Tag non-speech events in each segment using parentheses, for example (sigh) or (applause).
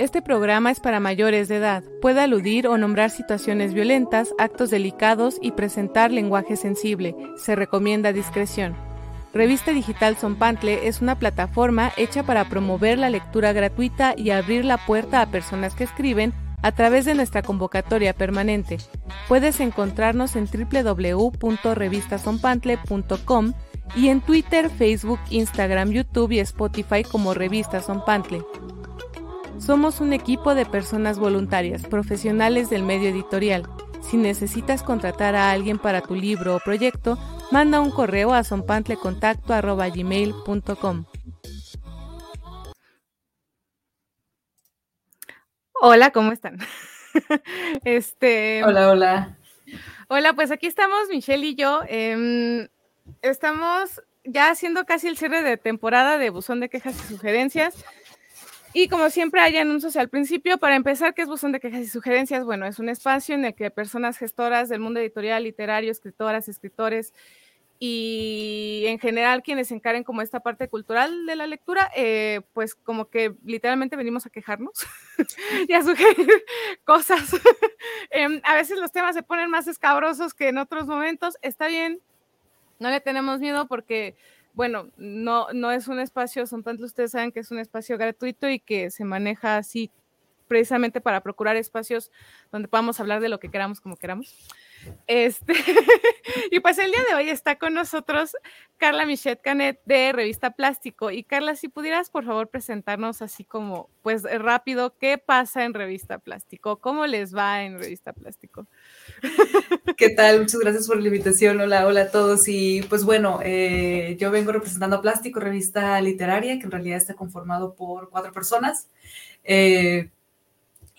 Este programa es para mayores de edad. Puede aludir o nombrar situaciones violentas, actos delicados y presentar lenguaje sensible. Se recomienda discreción. Revista Digital Sonpantle es una plataforma hecha para promover la lectura gratuita y abrir la puerta a personas que escriben a través de nuestra convocatoria permanente. Puedes encontrarnos en www.revistasonpantle.com y en Twitter, Facebook, Instagram, YouTube y Spotify como Revista Sonpantle. Somos un equipo de personas voluntarias, profesionales del medio editorial. Si necesitas contratar a alguien para tu libro o proyecto, manda un correo a sonpantlecontacto.gmail.com. Hola, ¿cómo están? (laughs) este, hola, hola. Hola, pues aquí estamos Michelle y yo. Em, estamos ya haciendo casi el cierre de temporada de Buzón de Quejas y Sugerencias. Y como siempre hay anuncios al principio, para empezar, ¿qué es Buzón de Quejas y Sugerencias? Bueno, es un espacio en el que personas gestoras del mundo editorial, literario, escritoras, escritores y en general quienes se encaren como esta parte cultural de la lectura, eh, pues como que literalmente venimos a quejarnos (laughs) y a sugerir (laughs) cosas. (laughs) Em, a veces los temas se ponen más escabrosos que en otros momentos. Está bien, no le tenemos miedo porque bueno, no, no es un espacio, son tantos ustedes saben que es un espacio gratuito y que se maneja así precisamente para procurar espacios donde podamos hablar de lo que queramos como queramos. Este, (laughs) y pues el día de hoy está con nosotros Carla Michette Canet de Revista Plástico. Y Carla, si pudieras por favor presentarnos así como, pues rápido, ¿qué pasa en Revista Plástico? ¿Cómo les va en Revista Plástico? ¿Qué tal? Muchas gracias por la invitación. Hola, hola a todos. Y pues bueno, eh, yo vengo representando a Plástico, revista literaria, que en realidad está conformado por cuatro personas. Eh,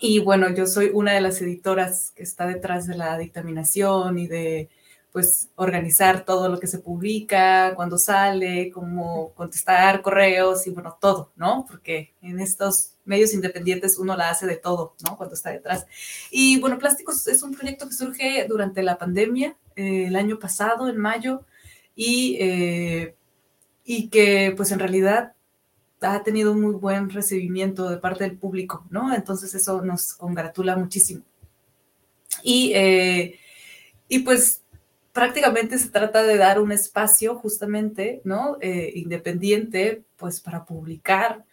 y bueno, yo soy una de las editoras que está detrás de la dictaminación y de pues organizar todo lo que se publica, cuando sale, cómo contestar correos y bueno, todo, ¿no? Porque en estos medios independientes uno la hace de todo, ¿no? Cuando está detrás. Y bueno, Plásticos es un proyecto que surge durante la pandemia, eh, el año pasado, en mayo, y, eh, y que pues en realidad ha tenido un muy buen recibimiento de parte del público, ¿no? Entonces eso nos congratula muchísimo. Y, eh, y pues prácticamente se trata de dar un espacio justamente, ¿no? Eh, independiente, pues para publicar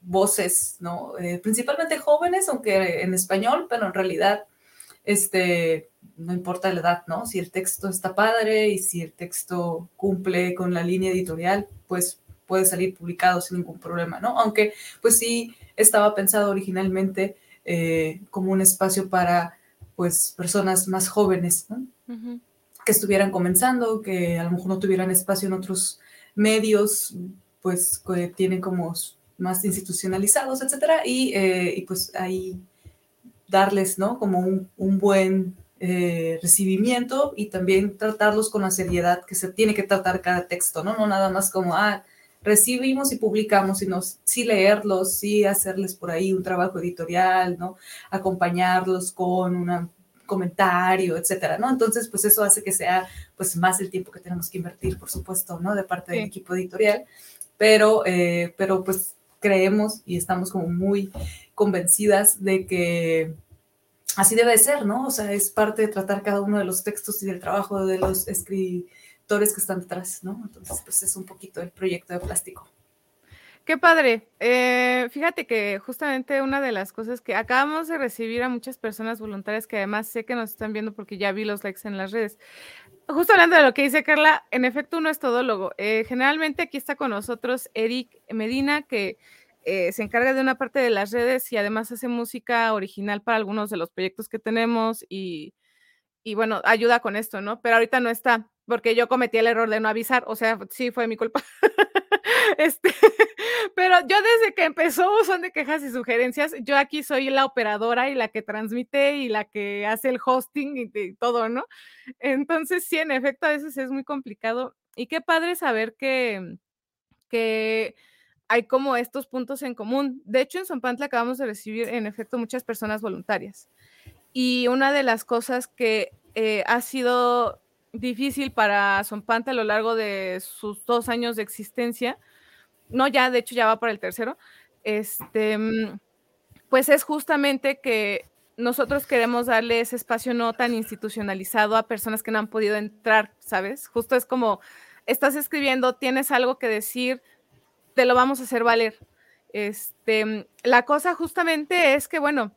voces, ¿no? Eh, principalmente jóvenes, aunque en español, pero en realidad, este, no importa la edad, ¿no? Si el texto está padre y si el texto cumple con la línea editorial, pues puede salir publicado sin ningún problema, ¿no? Aunque pues sí estaba pensado originalmente eh, como un espacio para pues personas más jóvenes, ¿no? Que estuvieran comenzando, que a lo mejor no tuvieran espacio en otros medios, pues que tienen como más institucionalizados, etcétera, y, eh, pues ahí darles, ¿no? Como un, buen eh, recibimiento y también tratarlos con la seriedad que se tiene que tratar cada texto, ¿no? No nada más como, ah, recibimos y publicamos, sino sí leerlos, sí hacerles por ahí un trabajo editorial, ¿no? Acompañarlos con un comentario, etcétera, ¿no? Entonces, pues eso hace que sea, pues, más el tiempo que tenemos que invertir, por supuesto, ¿no? De parte del equipo editorial, pero, eh, pero, pues, creemos y estamos como muy convencidas de que así debe ser, ¿no? O sea, es parte de tratar cada uno de los textos y del trabajo de los escritores que están detrás, ¿no? Entonces, pues es un poquito el proyecto de plástico. Qué padre. Eh, fíjate que justamente una de las cosas que acabamos de recibir a muchas personas voluntarias que además sé que nos están viendo porque ya vi los likes en las redes. Justo hablando de lo que dice Carla, en efecto uno es todólogo. Eh, generalmente aquí está con nosotros Eric Medina, que eh, se encarga de una parte de las redes y además hace música original para algunos de los proyectos que tenemos y, y bueno, ayuda con esto, ¿no? Pero ahorita no está porque yo cometí el error de no avisar, o sea, sí fue mi culpa. (laughs) este, pero yo desde que empezó son de quejas y sugerencias, yo aquí soy la operadora y la que transmite y la que hace el hosting y, todo, ¿no? Entonces, sí, en efecto, a veces es muy complicado. Y qué padre saber que, que hay como estos puntos en común. De hecho, en Zompantla acabamos de recibir, en efecto, muchas personas voluntarias. Y una de las cosas que eh, ha sido difícil para Zompanta a lo largo de sus dos años de existencia. No, ya, de hecho, ya va para el tercero. Este, mm, pues es justamente que nosotros queremos darle ese espacio no tan institucionalizado a personas que no han podido entrar, ¿sabes? Justo es como, estás escribiendo, tienes algo que decir, te lo vamos a hacer valer. Este, la cosa justamente es que, bueno,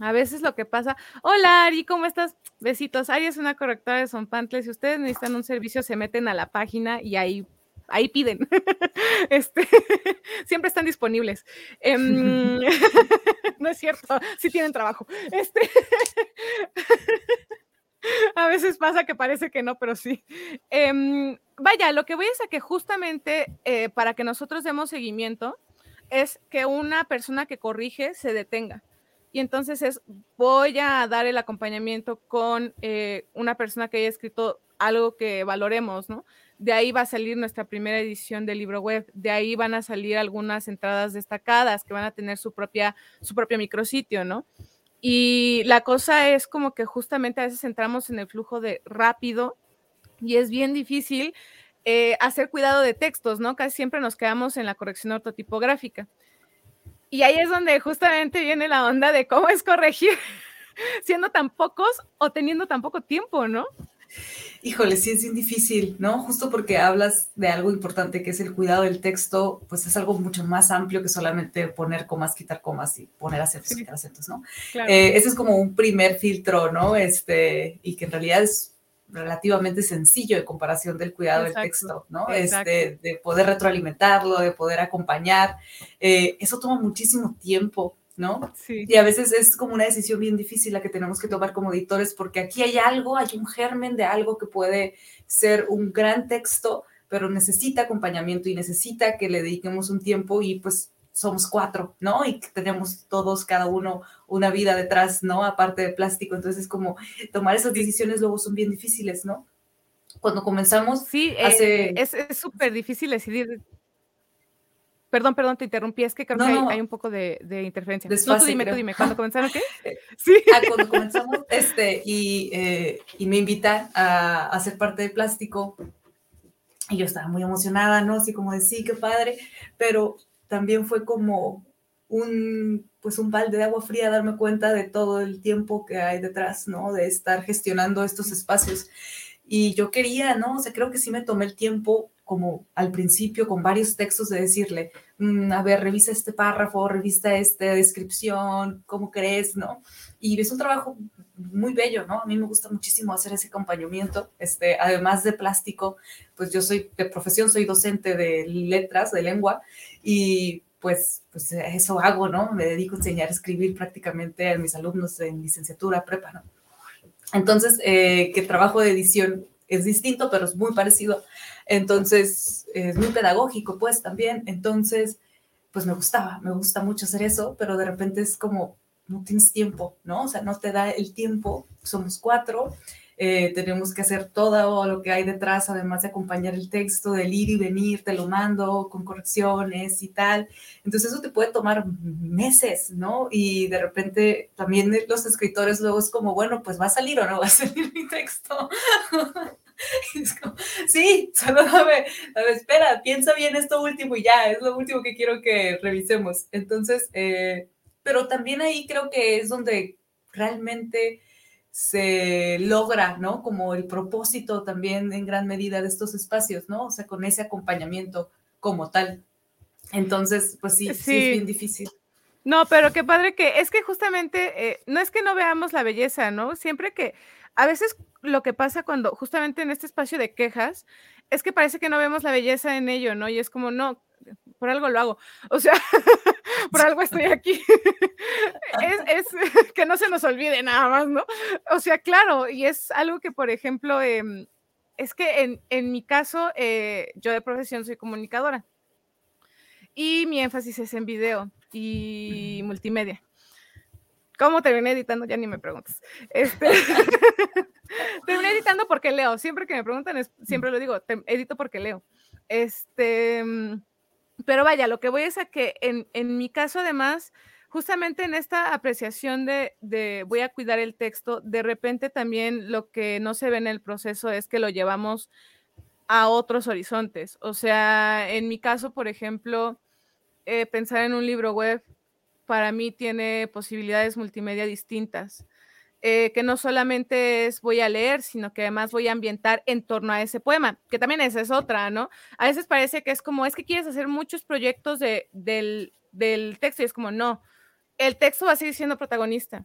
a veces lo que pasa, hola Ari, ¿cómo estás? Besitos. Ari es una correctora de Sonpantle. Si ustedes necesitan un servicio, se meten a la página y ahí, ahí piden. (laughs) Este, (laughs) siempre están disponibles. Em, (laughs) no es cierto, sí tienen trabajo. Este, a veces pasa que parece que no, pero sí. Em, vaya, lo que voy es a que justamente eh, para que nosotros demos seguimiento es que una persona que corrige se detenga. Y entonces es, voy a dar el acompañamiento con eh, una persona que haya escrito algo que valoremos, ¿no? De ahí va a salir nuestra primera edición del libro web, de ahí van a salir algunas entradas destacadas que van a tener su, propia, su propio micrositio, ¿no? Y la cosa es como que justamente a veces entramos en el flujo de rápido y es bien difícil eh, hacer cuidado de textos, ¿no? Casi siempre nos quedamos en la corrección ortotipográfica. Y ahí es donde justamente viene la onda de cómo es corregir (laughs) siendo tan pocos o teniendo tan poco tiempo, ¿no? Híjole, sí es bien difícil, ¿no? Justo porque hablas de algo importante que es el cuidado del texto, pues es algo mucho más amplio que solamente poner comas, quitar comas y poner acentos, quitar acentos, ¿no? Eh, ese es como un primer filtro, ¿no? Este, y que en realidad es relativamente sencillo de comparación del cuidado del texto, ¿no? Este, de poder retroalimentarlo, de poder acompañar. Eh, eso toma muchísimo tiempo, ¿no? Sí. Y a veces es como una decisión bien difícil la que tenemos que tomar como editores, porque aquí hay algo, hay un germen de algo que puede ser un gran texto, pero necesita acompañamiento y necesita que le dediquemos un tiempo y pues somos cuatro, ¿no? Y tenemos todos, cada uno, una vida detrás, ¿no? Aparte de plástico. Entonces, como tomar esas decisiones luego son bien difíciles, ¿no? Cuando comenzamos, sí, eh, hace... es súper difícil decidir. Perdón, perdón, te interrumpí, es que creo que hay, un poco de, interferencia. no, tú dime, tú dime, ¿cuándo (laughs) comenzaron qué? Sí. Ah, cuando comenzamos, este, y, eh, y me invitan a, a ser parte de plástico, y yo estaba muy emocionada, ¿no? Así como de sí, qué padre, pero también fue como un, pues un balde de agua fría darme cuenta de todo el tiempo que hay detrás, ¿no? De estar gestionando estos espacios. Y yo quería, ¿no? O sea, creo que sí me tomé el tiempo como al principio con varios textos de decirle, mm, a ver, revisa este párrafo, revista esta descripción, ¿cómo crees, no? Y es un trabajo muy bello, ¿no? A mí me gusta muchísimo hacer ese acompañamiento. Este, además de plástico, pues yo soy de profesión, soy docente de letras, de lengua, y pues, pues eso hago, ¿no? Me dedico a enseñar a escribir prácticamente a mis alumnos en licenciatura, prepa, ¿no? Entonces, eh, que trabajo de edición es distinto, pero es muy parecido. Entonces, es muy pedagógico, pues también. Entonces, pues me gustaba, me gusta mucho hacer eso, pero de repente es como, no tienes tiempo, ¿no? O sea, no te da el tiempo, somos cuatro, eh, tenemos que hacer todo lo que hay detrás, además de acompañar el texto, del ir y venir, te lo mando con correcciones y tal. Entonces eso te puede tomar meses, ¿no? Y de repente también los escritores luego es como, bueno, pues va a salir o no va a salir mi texto. (laughs) sí, solo dame, espera, piensa bien esto último y ya, es lo último que quiero que revisemos. Entonces, eh, pero también ahí creo que es donde realmente se logra, ¿no? Como el propósito también en gran medida de estos espacios, ¿no? O sea, con ese acompañamiento como tal. Entonces, pues sí, sí, es bien difícil. No, pero qué padre que es que justamente eh, no es que no veamos la belleza, ¿no? Siempre que a veces lo que pasa cuando justamente en este espacio de quejas es que parece que no vemos la belleza en ello, ¿no? Y es como, no, por algo lo hago. O sea, (laughs) por algo estoy aquí. (laughs) es, (laughs) que no se nos olvide nada más, ¿no? O sea, claro, y es algo que, por ejemplo, em, es que en, mi caso, eh, yo de profesión soy comunicadora y mi énfasis es en video y multimedia. ¿Cómo terminé editando? Ya ni me preguntas. Este, (laughs) terminé editando porque leo. Siempre que me preguntan, siempre lo digo, edito porque leo. Este, mm, pero vaya, lo que voy es a que en, mi caso, además, justamente en esta apreciación de, de, voy a cuidar el texto, de repente también lo que no se ve en el proceso es que lo llevamos a otros horizontes. O sea, en mi caso, por ejemplo, eh, pensar en un libro web para mí tiene posibilidades multimedia distintas. Eh, que no solamente es voy a leer, sino que además voy a ambientar en torno a ese poema, que también esa es otra, ¿no? A veces parece que es como, es que quieres hacer muchos proyectos de, del, del texto y es como, no, el texto va a seguir siendo protagonista.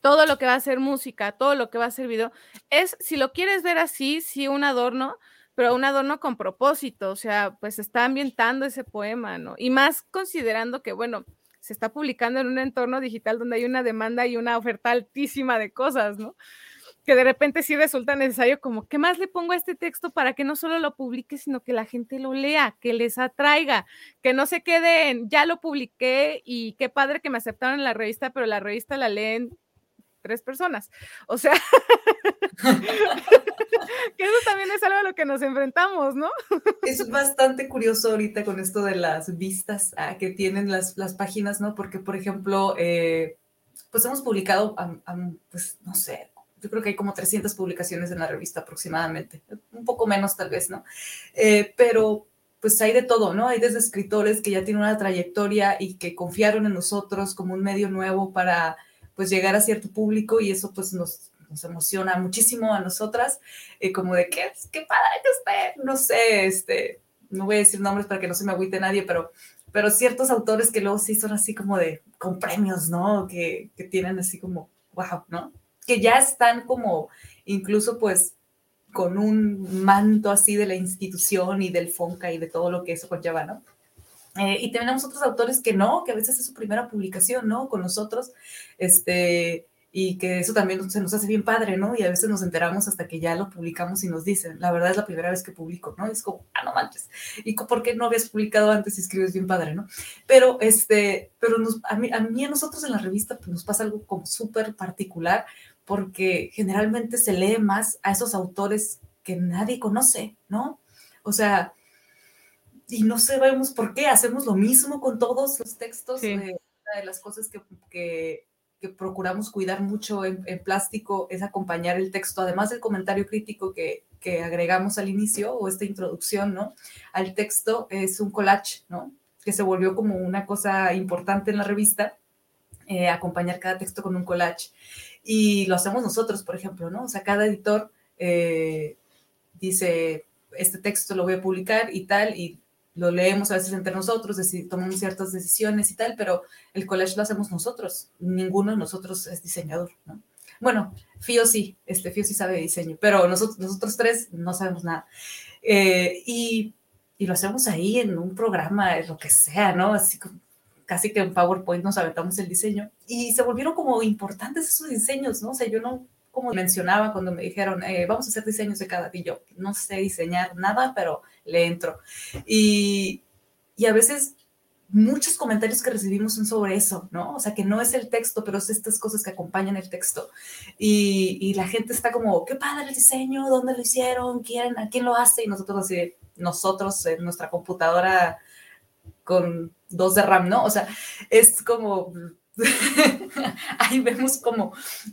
Todo lo que va a ser música, todo lo que va a ser video, es, si lo quieres ver así, sí, un adorno, pero un adorno con propósito, o sea, pues está ambientando ese poema, ¿no? Y más considerando que, bueno, se está publicando en un entorno digital donde hay una demanda y una oferta altísima de cosas, ¿no? Que de repente sí resulta necesario como, ¿qué más le pongo a este texto para que no solo lo publique, sino que la gente lo lea, que les atraiga, que no se queden, ya lo publiqué y qué padre que me aceptaron en la revista, pero la revista la leen tres personas. O sea, (laughs) que eso también es algo a lo que nos enfrentamos, ¿no? es bastante curioso ahorita con esto de las vistas ah, que tienen las, las, páginas, ¿no? Porque, por ejemplo, eh, pues hemos publicado, pues no sé, yo creo que hay como 300 publicaciones en la revista aproximadamente, un poco menos tal vez, ¿no? Eh, pero pues hay de todo, ¿no? Hay desde escritores que ya tienen una trayectoria y que confiaron en nosotros como un medio nuevo para pues llegar a cierto público y eso pues nos, nos emociona muchísimo a nosotras, eh, como de que, qué padre que esté, no sé, este, no voy a decir nombres para que no se me agüite nadie, pero, pero ciertos autores que luego sí son así como de, con premios, ¿no? Que, que tienen así como, wow, ¿no? Que ya están como, incluso pues, con un manto así de la institución y del FONCA y de todo lo que eso conlleva, ¿no? Eh, y tenemos otros autores que no, que a veces es su primera publicación, ¿no? Con nosotros, este, y que eso también se nos hace bien padre, ¿no? Y a veces nos enteramos hasta que ya lo publicamos y nos dicen, la verdad es la primera vez que publico, ¿no? Y es como, ah, no manches, ¿y por qué no habías publicado antes y escribes bien padre, ¿no? Pero, este, pero a, mí, a mí a nosotros en la revista pues, nos pasa algo como súper particular, porque generalmente se lee más a esos autores que nadie conoce, ¿no? O sea, y no sabemos por qué, hacemos lo mismo con todos los textos. una de las cosas que, que, que procuramos cuidar mucho en, en, plástico es acompañar el texto, además del comentario crítico que, que, agregamos al inicio o esta introducción, ¿no? Al texto es un collage, ¿no? Que se volvió como una cosa importante en la revista, eh, acompañar cada texto con un collage. Y lo hacemos nosotros, por ejemplo, ¿no? O sea, cada editor eh, dice, este texto lo voy a publicar y tal, y lo leemos a veces entre nosotros, tomamos ciertas decisiones y tal, pero el collage lo hacemos nosotros. Ninguno de nosotros es diseñador, ¿no? Bueno, Fío sí, este Fío sí sabe diseño, pero nosotros, nosotros tres no sabemos nada. Eh, y, y, lo hacemos ahí en un programa, lo que sea, ¿no? Así como, casi que en PowerPoint nos aventamos el diseño y se volvieron como importantes esos diseños, ¿no? O sea, yo no como mencionaba cuando me dijeron, eh, vamos a hacer diseños de cada, y yo no sé diseñar nada, pero le entro. Y, y a veces muchos comentarios que recibimos son sobre eso, ¿no? O sea, que no es el texto, pero es estas cosas que acompañan el texto. Y, y la gente está como, qué padre el diseño, ¿dónde lo hicieron? ¿Quién, ¿A quién lo hace? Y nosotros así, nosotros en nuestra computadora con dos de RAM, ¿no? O sea, es como (laughs) ahí vemos como,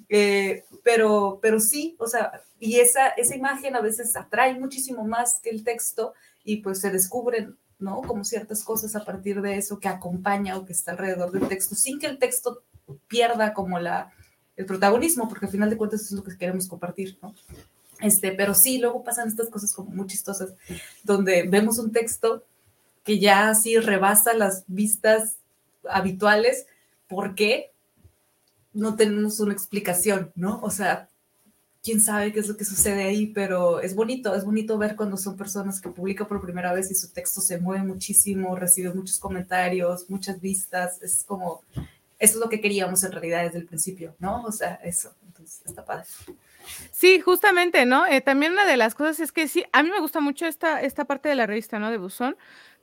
eh, pero, pero sí, o sea, y esa, esa imagen a veces atrae muchísimo más que el texto y pues se descubren, ¿no? Como ciertas cosas a partir de eso que acompaña o que está alrededor del texto, sin que el texto pierda como la, el protagonismo, porque al final de cuentas eso es lo que queremos compartir, ¿no? Este, pero sí, luego pasan estas cosas como muy chistosas, donde vemos un texto que ya así rebasa las vistas habituales por qué no tenemos una explicación, ¿no? O sea, quién sabe qué es lo que sucede ahí, pero es bonito, es bonito ver cuando son personas que publican por primera vez y su texto se mueve muchísimo, recibe muchos comentarios, muchas vistas, es como, eso es lo que queríamos en realidad desde el principio, ¿no? O sea, eso, entonces está padre. Sí, justamente, ¿no? Eh, también una de las cosas es que sí, a mí me gusta mucho esta, esta parte de la revista, ¿no? De Buzón,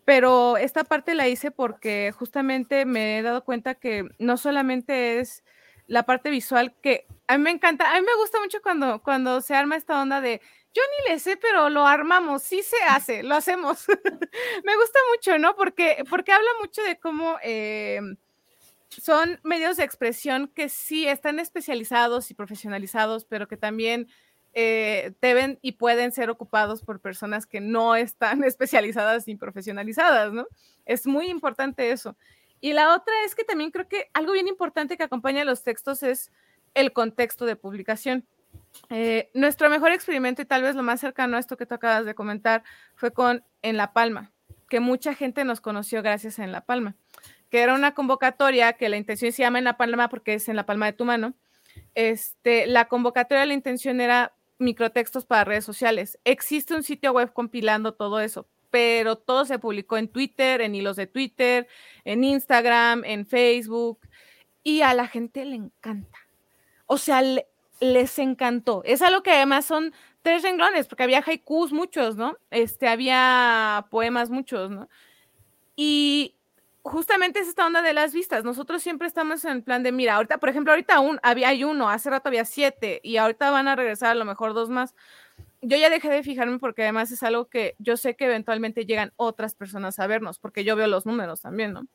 pero esta parte la hice porque justamente me he dado cuenta que no solamente es la parte visual que a mí me encanta, a mí me gusta mucho cuando, cuando se arma esta onda de yo ni le sé, pero lo armamos, sí se hace, lo hacemos. (laughs) me gusta mucho, ¿no? Porque, porque habla mucho de cómo eh, son medios de expresión que sí están especializados y profesionalizados, pero que también eh, deben y pueden ser ocupados por personas que no están (laughs) especializadas ni profesionalizadas, ¿no? Es muy importante eso. Y la otra es que también creo que algo bien importante que acompaña a los textos es el contexto de publicación. Eh, nuestro mejor experimento y tal vez lo más cercano a esto que tú acabas de comentar fue con En La Palma, que mucha gente nos conoció gracias a En La Palma, que era una convocatoria que la intención se llama En La Palma porque es en la palma de tu mano. Este, la convocatoria, la intención era microtextos para redes sociales. Existe un sitio web compilando todo eso, pero todo se publicó en Twitter, en hilos de Twitter, en Instagram, en Facebook, y a la gente le encanta. O sea, les encantó. Es algo que además son tres renglones, porque había haikus muchos, ¿no? Este, había poemas muchos, ¿no? Y justamente es esta onda de las vistas. Nosotros siempre estamos en el plan de, mira, ahorita, por ejemplo, ahorita aún había hay uno, hace rato había siete, y ahorita van a regresar a lo mejor dos más. Yo ya dejé de fijarme porque además es algo que yo sé que eventualmente llegan otras personas a vernos, porque yo veo los números también, ¿no?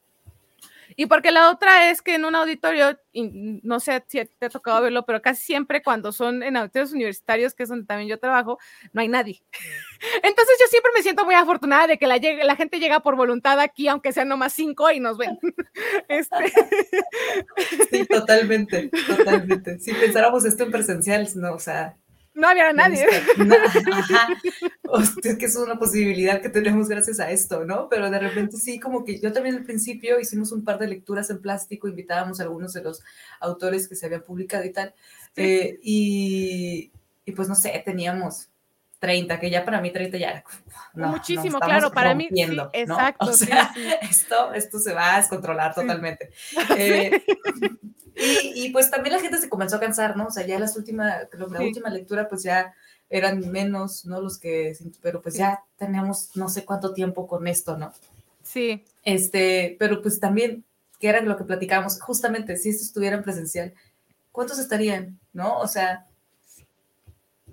Y porque la otra es que en un auditorio, no sé si te ha tocado verlo, pero casi siempre cuando son en auditorios universitarios, que es donde también yo trabajo, no hay nadie. (laughs) Entonces yo siempre me siento muy afortunada de que la, la gente llega por voluntad aquí, aunque sean nomás cinco y nos ven. (laughs) Este. Sí, totalmente, totalmente. Si pensáramos esto en presencial, no, o sea, no había nadie. (laughs) Ajá. es que es una posibilidad que tenemos gracias a esto, ¿no? Pero de repente sí, como que yo también al principio hicimos un par de lecturas en plástico, invitábamos a algunos de los autores que se habían publicado y tal. Eh, y, y pues no sé, teníamos 30, que ya para mí 30 ya muchísimo, claro, para mí exacto. O sea, (laughs) Esto, esto se va a descontrolar totalmente. (laughs) Eh, y, pues también la gente se comenzó a cansar, ¿no? O sea, ya las últimas, la última lectura pues ya eran menos, ¿no? Los que, pero pues ya teníamos no sé cuánto tiempo con esto, ¿no? Sí. Este, pero pues también, que era lo que platicábamos, justamente, si esto estuviera en presencial, ¿cuántos estarían, no? O sea,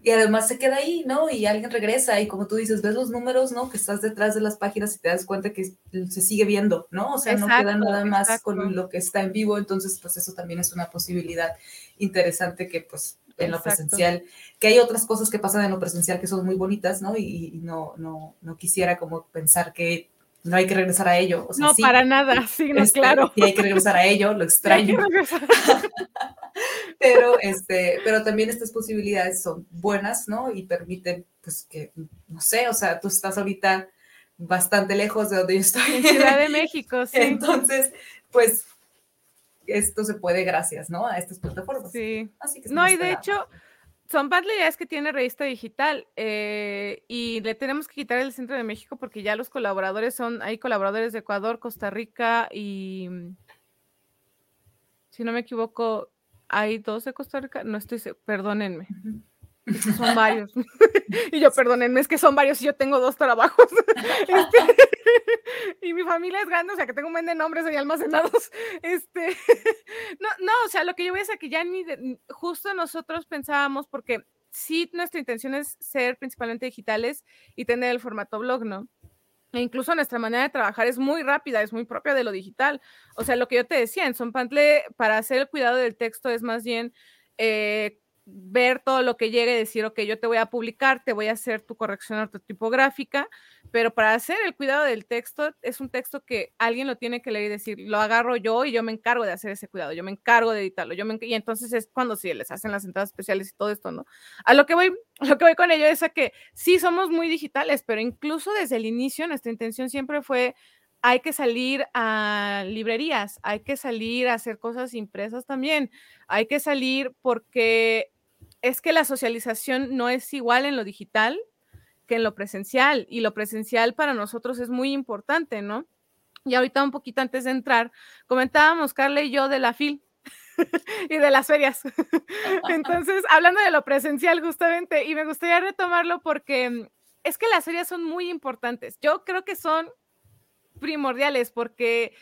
y además se queda ahí, ¿no? Y alguien regresa y como tú dices, ves los números, ¿no? Que estás detrás de las páginas y te das cuenta que se sigue viendo, ¿no? O sea, no queda nada más con lo que está en vivo, entonces pues eso también es una posibilidad interesante que pues en lo presencial, que hay otras cosas que pasan en lo presencial que son muy bonitas, ¿no? Y, no, no, no quisiera como pensar que no hay que regresar a ello. no, para nada, sí, no, este, claro. Y hay que regresar a ello, lo (laughs) extraño. (laughs) (laughs) pero, este, pero también estas posibilidades son buenas, ¿no? Y permiten, pues, que, no sé, o sea, tú estás ahorita bastante lejos de donde yo estoy. Ciudad de México, sí. Entonces, pues, esto se puede gracias, ¿no? A estas plataformas. Sí. Así que no, y de hecho, son ya es que tiene revista digital eh, y le tenemos que quitar el centro de México porque ya los colaboradores son, hay colaboradores de Ecuador, Costa Rica y, si no me equivoco, hay dos de Costa Rica, no estoy, perdónenme. son (laughs) varios. (laughs) y yo, perdónenme, es que son varios y yo tengo dos trabajos. (laughs) Este, y mi familia es grande, o sea, que tengo un buen de nombres ahí almacenados. Este, no, no, o sea, lo que yo voy a decir que ya ni justo nosotros pensábamos, porque sí, nuestra intención es ser principalmente digitales y tener el formato blog, ¿no? E incluso nuestra manera de trabajar es muy rápida, es muy propia de lo digital. O sea, lo que yo te decía, en Sonpantle, para hacer el cuidado del texto es más bien eh, ver todo lo que llegue y decir, ok, yo te voy a publicar, te voy a hacer tu corrección ortotipográfica, pero para hacer el cuidado del texto es un texto que alguien lo tiene que leer y decir, lo agarro yo y yo me encargo de hacer ese cuidado, yo me encargo de editarlo, yo me y entonces es cuando sí les hacen las entradas especiales y todo esto, ¿no? A lo que voy, lo que voy con ello es a que sí somos muy digitales, pero incluso desde el inicio nuestra intención siempre fue hay que salir a librerías, hay que salir a hacer cosas impresas también, hay que salir porque es que la socialización no es igual en lo digital que en lo presencial y lo presencial para nosotros es muy importante, ¿no? Y ahorita un poquito antes de entrar, comentábamos Carla y yo de la FIL (laughs) y de las ferias. (laughs) Entonces, hablando de lo presencial justamente, y me gustaría retomarlo porque es que las ferias son muy importantes. Yo creo que son primordiales porque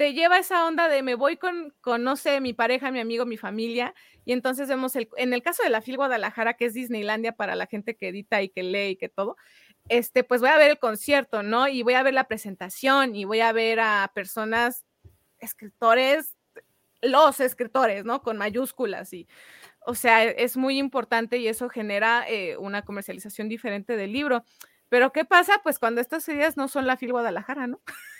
te lleva esa onda de me voy con, con, no sé, mi pareja, mi amigo, mi familia, y entonces vemos, el, en el caso de la FIL Guadalajara, que es Disneylandia para la gente que edita y que lee y que todo, este, pues voy a ver el concierto, ¿no? Y voy a ver la presentación y voy a ver a personas, escritores, los escritores, ¿no? Con mayúsculas y, o sea, es muy importante y eso genera eh, una comercialización diferente del libro. Pero ¿qué pasa? Pues cuando estas ideas no son la FIL Guadalajara, ¿no? (laughs)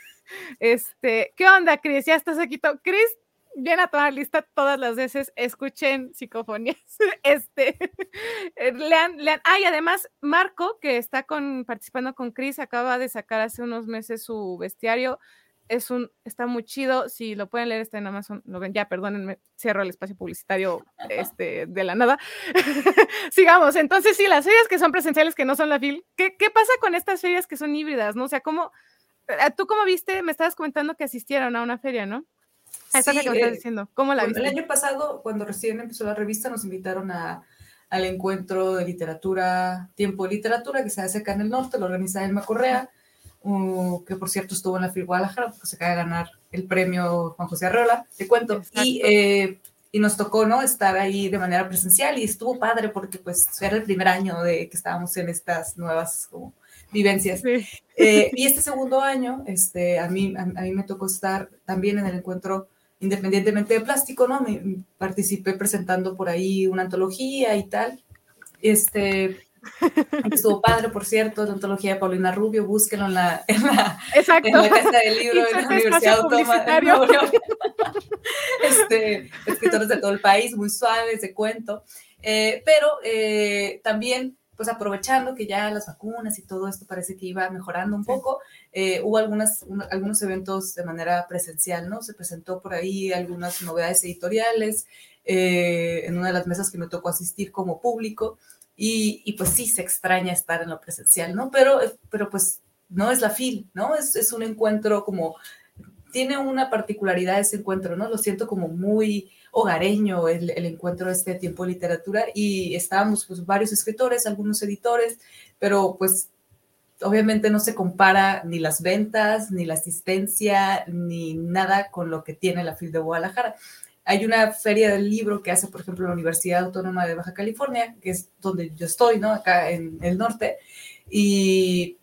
Este, ¿qué onda, Cris? Ya estás aquí. Cris, viene a tomar lista todas las veces, escuchen psicofonías. (laughs) Este, eh, lean, lean. Ah, y además, Marco, que está con, participando con Cris, acaba de sacar hace unos meses su bestiario es un, está muy chido, si lo pueden leer está en Amazon, lo ven, ya perdónenme, cierro el espacio publicitario este, de la nada. (laughs) Sigamos, entonces sí, las ferias que son presenciales, que no son la FIL, ¿qué, ¿qué, pasa con estas ferias que son híbridas, no? O sea, ¿cómo, tú cómo viste, me estabas comentando que asistieron a una feria, ¿no? Esa sí, que me estás eh, diciendo, ¿cómo la viste? El año pasado, cuando recién empezó la revista, nos invitaron a, al encuentro de literatura, tiempo de literatura, que se hace acá en el norte, lo organiza Elma Correa que por cierto estuvo en la FIL Guadalajara, porque se acaba de ganar el premio Juan José Arreola, te cuento. Y, eh, y, nos tocó, ¿no? Estar ahí de manera presencial y estuvo padre porque pues era el primer año de que estábamos en estas nuevas como, vivencias. Eh, y (laughs) este segundo año, este, a, mí, a, mí me tocó estar también en el encuentro independientemente de plástico, ¿no? Me, participé presentando por ahí una antología y tal. Este, Estuvo (laughs) padre, por cierto, la antología de Paulina Rubio, búsquenlo en la, en la, en la casa del libro (laughs) de la Universidad Autónoma este, escritores de todo el país, muy suaves, de cuento. Eh, pero eh, también, pues aprovechando que ya las vacunas y todo esto parece que iba mejorando un poco, eh, hubo algunas, algunos eventos de manera presencial, ¿no? Se presentó por ahí algunas novedades editoriales en una de las mesas que me tocó asistir como público. Y, pues sí, se extraña estar en lo presencial, ¿no? Pero, pero pues no es la FIL, ¿no? Es, es un encuentro como, tiene una particularidad ese encuentro, ¿no? Lo siento como muy hogareño el, el encuentro de este tiempo de literatura y estábamos pues varios escritores, algunos editores, pero pues obviamente no se compara ni las ventas, ni la asistencia, ni nada con lo que tiene la FIL de Guadalajara. Hay una feria del libro que hace, por ejemplo, la Universidad Autónoma de Baja California, que es donde yo estoy, ¿no? Acá en el norte. Y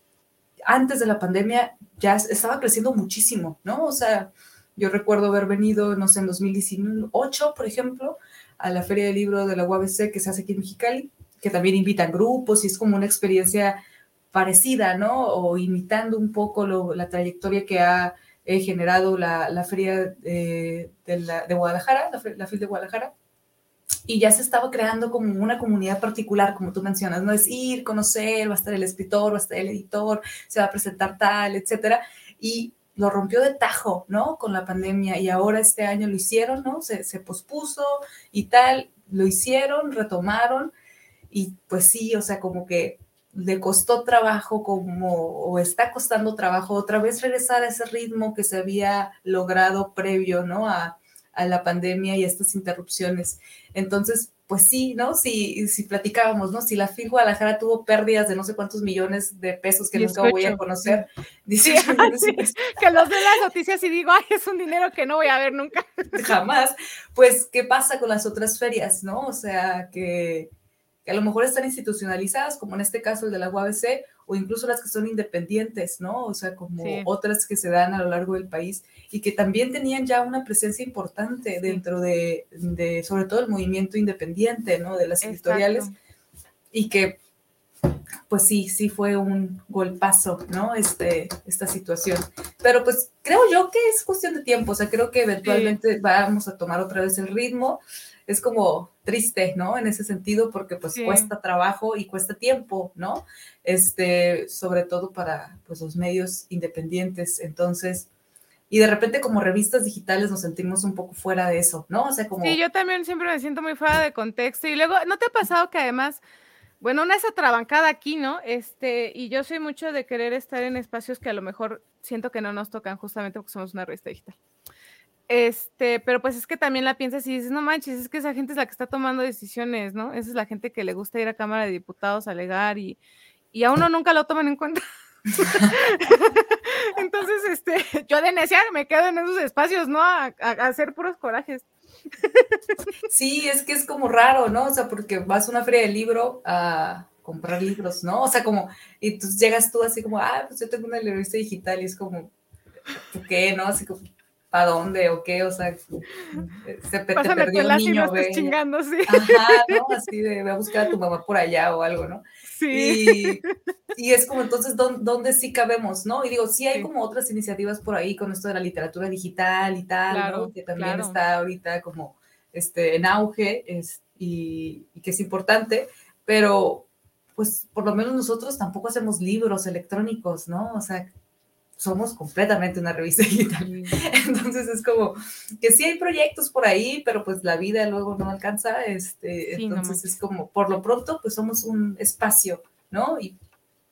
antes de la pandemia ya estaba creciendo muchísimo, ¿no? O sea, yo recuerdo haber venido, no sé, en 2018, por ejemplo, a la Feria del Libro de la UABC que se hace aquí en Mexicali, que también invitan grupos y es como una experiencia parecida, ¿no? O imitando un poco la trayectoria que ha he generado la, la feria de, de, Guadalajara, la, la FIL de Guadalajara, y ya se estaba creando como una comunidad particular, como tú mencionas, no es ir, conocer, va a estar el escritor, va a estar el editor, se va a presentar tal, etcétera, y lo rompió de tajo, ¿no? Con la pandemia, y ahora este año lo hicieron, ¿no? Se, se pospuso y tal, lo hicieron, retomaron, y pues sí, o sea, como que le costó trabajo como, o está costando trabajo otra vez regresar a ese ritmo que se había logrado previo, ¿no? A, a la pandemia y estas interrupciones. Entonces, pues sí, ¿no? Si, si platicábamos, ¿no? Si la FIL Guadalajara tuvo pérdidas de no sé cuántos millones de pesos que nunca voy a conocer, (laughs) dice (laughs) que los de las noticias y digo, ay, es un dinero que no voy a ver nunca. (laughs) Jamás. Pues, ¿qué pasa con las otras ferias, no? O sea, que que a lo mejor están institucionalizadas, como en este caso el de la UABC, o incluso las que son independientes, ¿no? O sea, como otras que se dan a lo largo del país y que también tenían ya una presencia importante dentro de, de, sobre todo el movimiento independiente, ¿no? De las editoriales y que, pues sí, sí fue un golpazo, ¿no? Este, esta situación. Pero pues creo yo que es cuestión de tiempo, o sea, creo que eventualmente vamos a tomar otra vez el ritmo es como triste, ¿no? En ese sentido, porque pues cuesta trabajo y cuesta tiempo, ¿no? Este, sobre todo para pues los medios independientes. Entonces, y de repente como revistas digitales nos sentimos un poco fuera de eso, ¿no? O sea, como... Sí, yo también siempre me siento muy fuera de contexto. Y luego, ¿no te ha pasado que además... Bueno, una es atrabancada aquí, ¿no? Este, y yo soy mucho de querer estar en espacios que a lo mejor siento que no nos tocan justamente porque somos una revista digital. Este, pero pues es que también la piensas y dices, no manches, es que esa gente es la que está tomando decisiones, ¿no? Esa es la gente que le gusta ir a Cámara de Diputados a alegar y, y a uno nunca lo toman en cuenta. (laughs) Entonces, este, yo de necia me quedo en esos espacios, ¿no? A, hacer puros corajes. Sí, es que es como raro, ¿no? O sea, porque vas a una feria de libro a comprar libros, ¿no? O sea, como, y tú llegas tú así como, ah, pues yo tengo una revista digital y es como, ¿qué, no? Así como, ¿para dónde o qué? O sea, (laughs) se te, perdió un niño, ve. chingando, sí. Ajá, ¿no? (laughs) Así de, voy a buscar a tu mamá por allá o algo, ¿no? Sí. Y, es como entonces, ¿dónde, sí cabemos, no? Y digo, sí hay como otras iniciativas por ahí con esto de la literatura digital y tal, ¿no? Que también está ahorita como este, en auge es, y, y que es importante, pero pues por lo menos nosotros tampoco hacemos libros electrónicos, ¿no? O sea, somos completamente una revista (laughs) digital. Entonces es como que sí hay proyectos por ahí, pero pues la vida luego no alcanza. Este, entonces es como, por lo pronto, pues somos un espacio, ¿no? Y,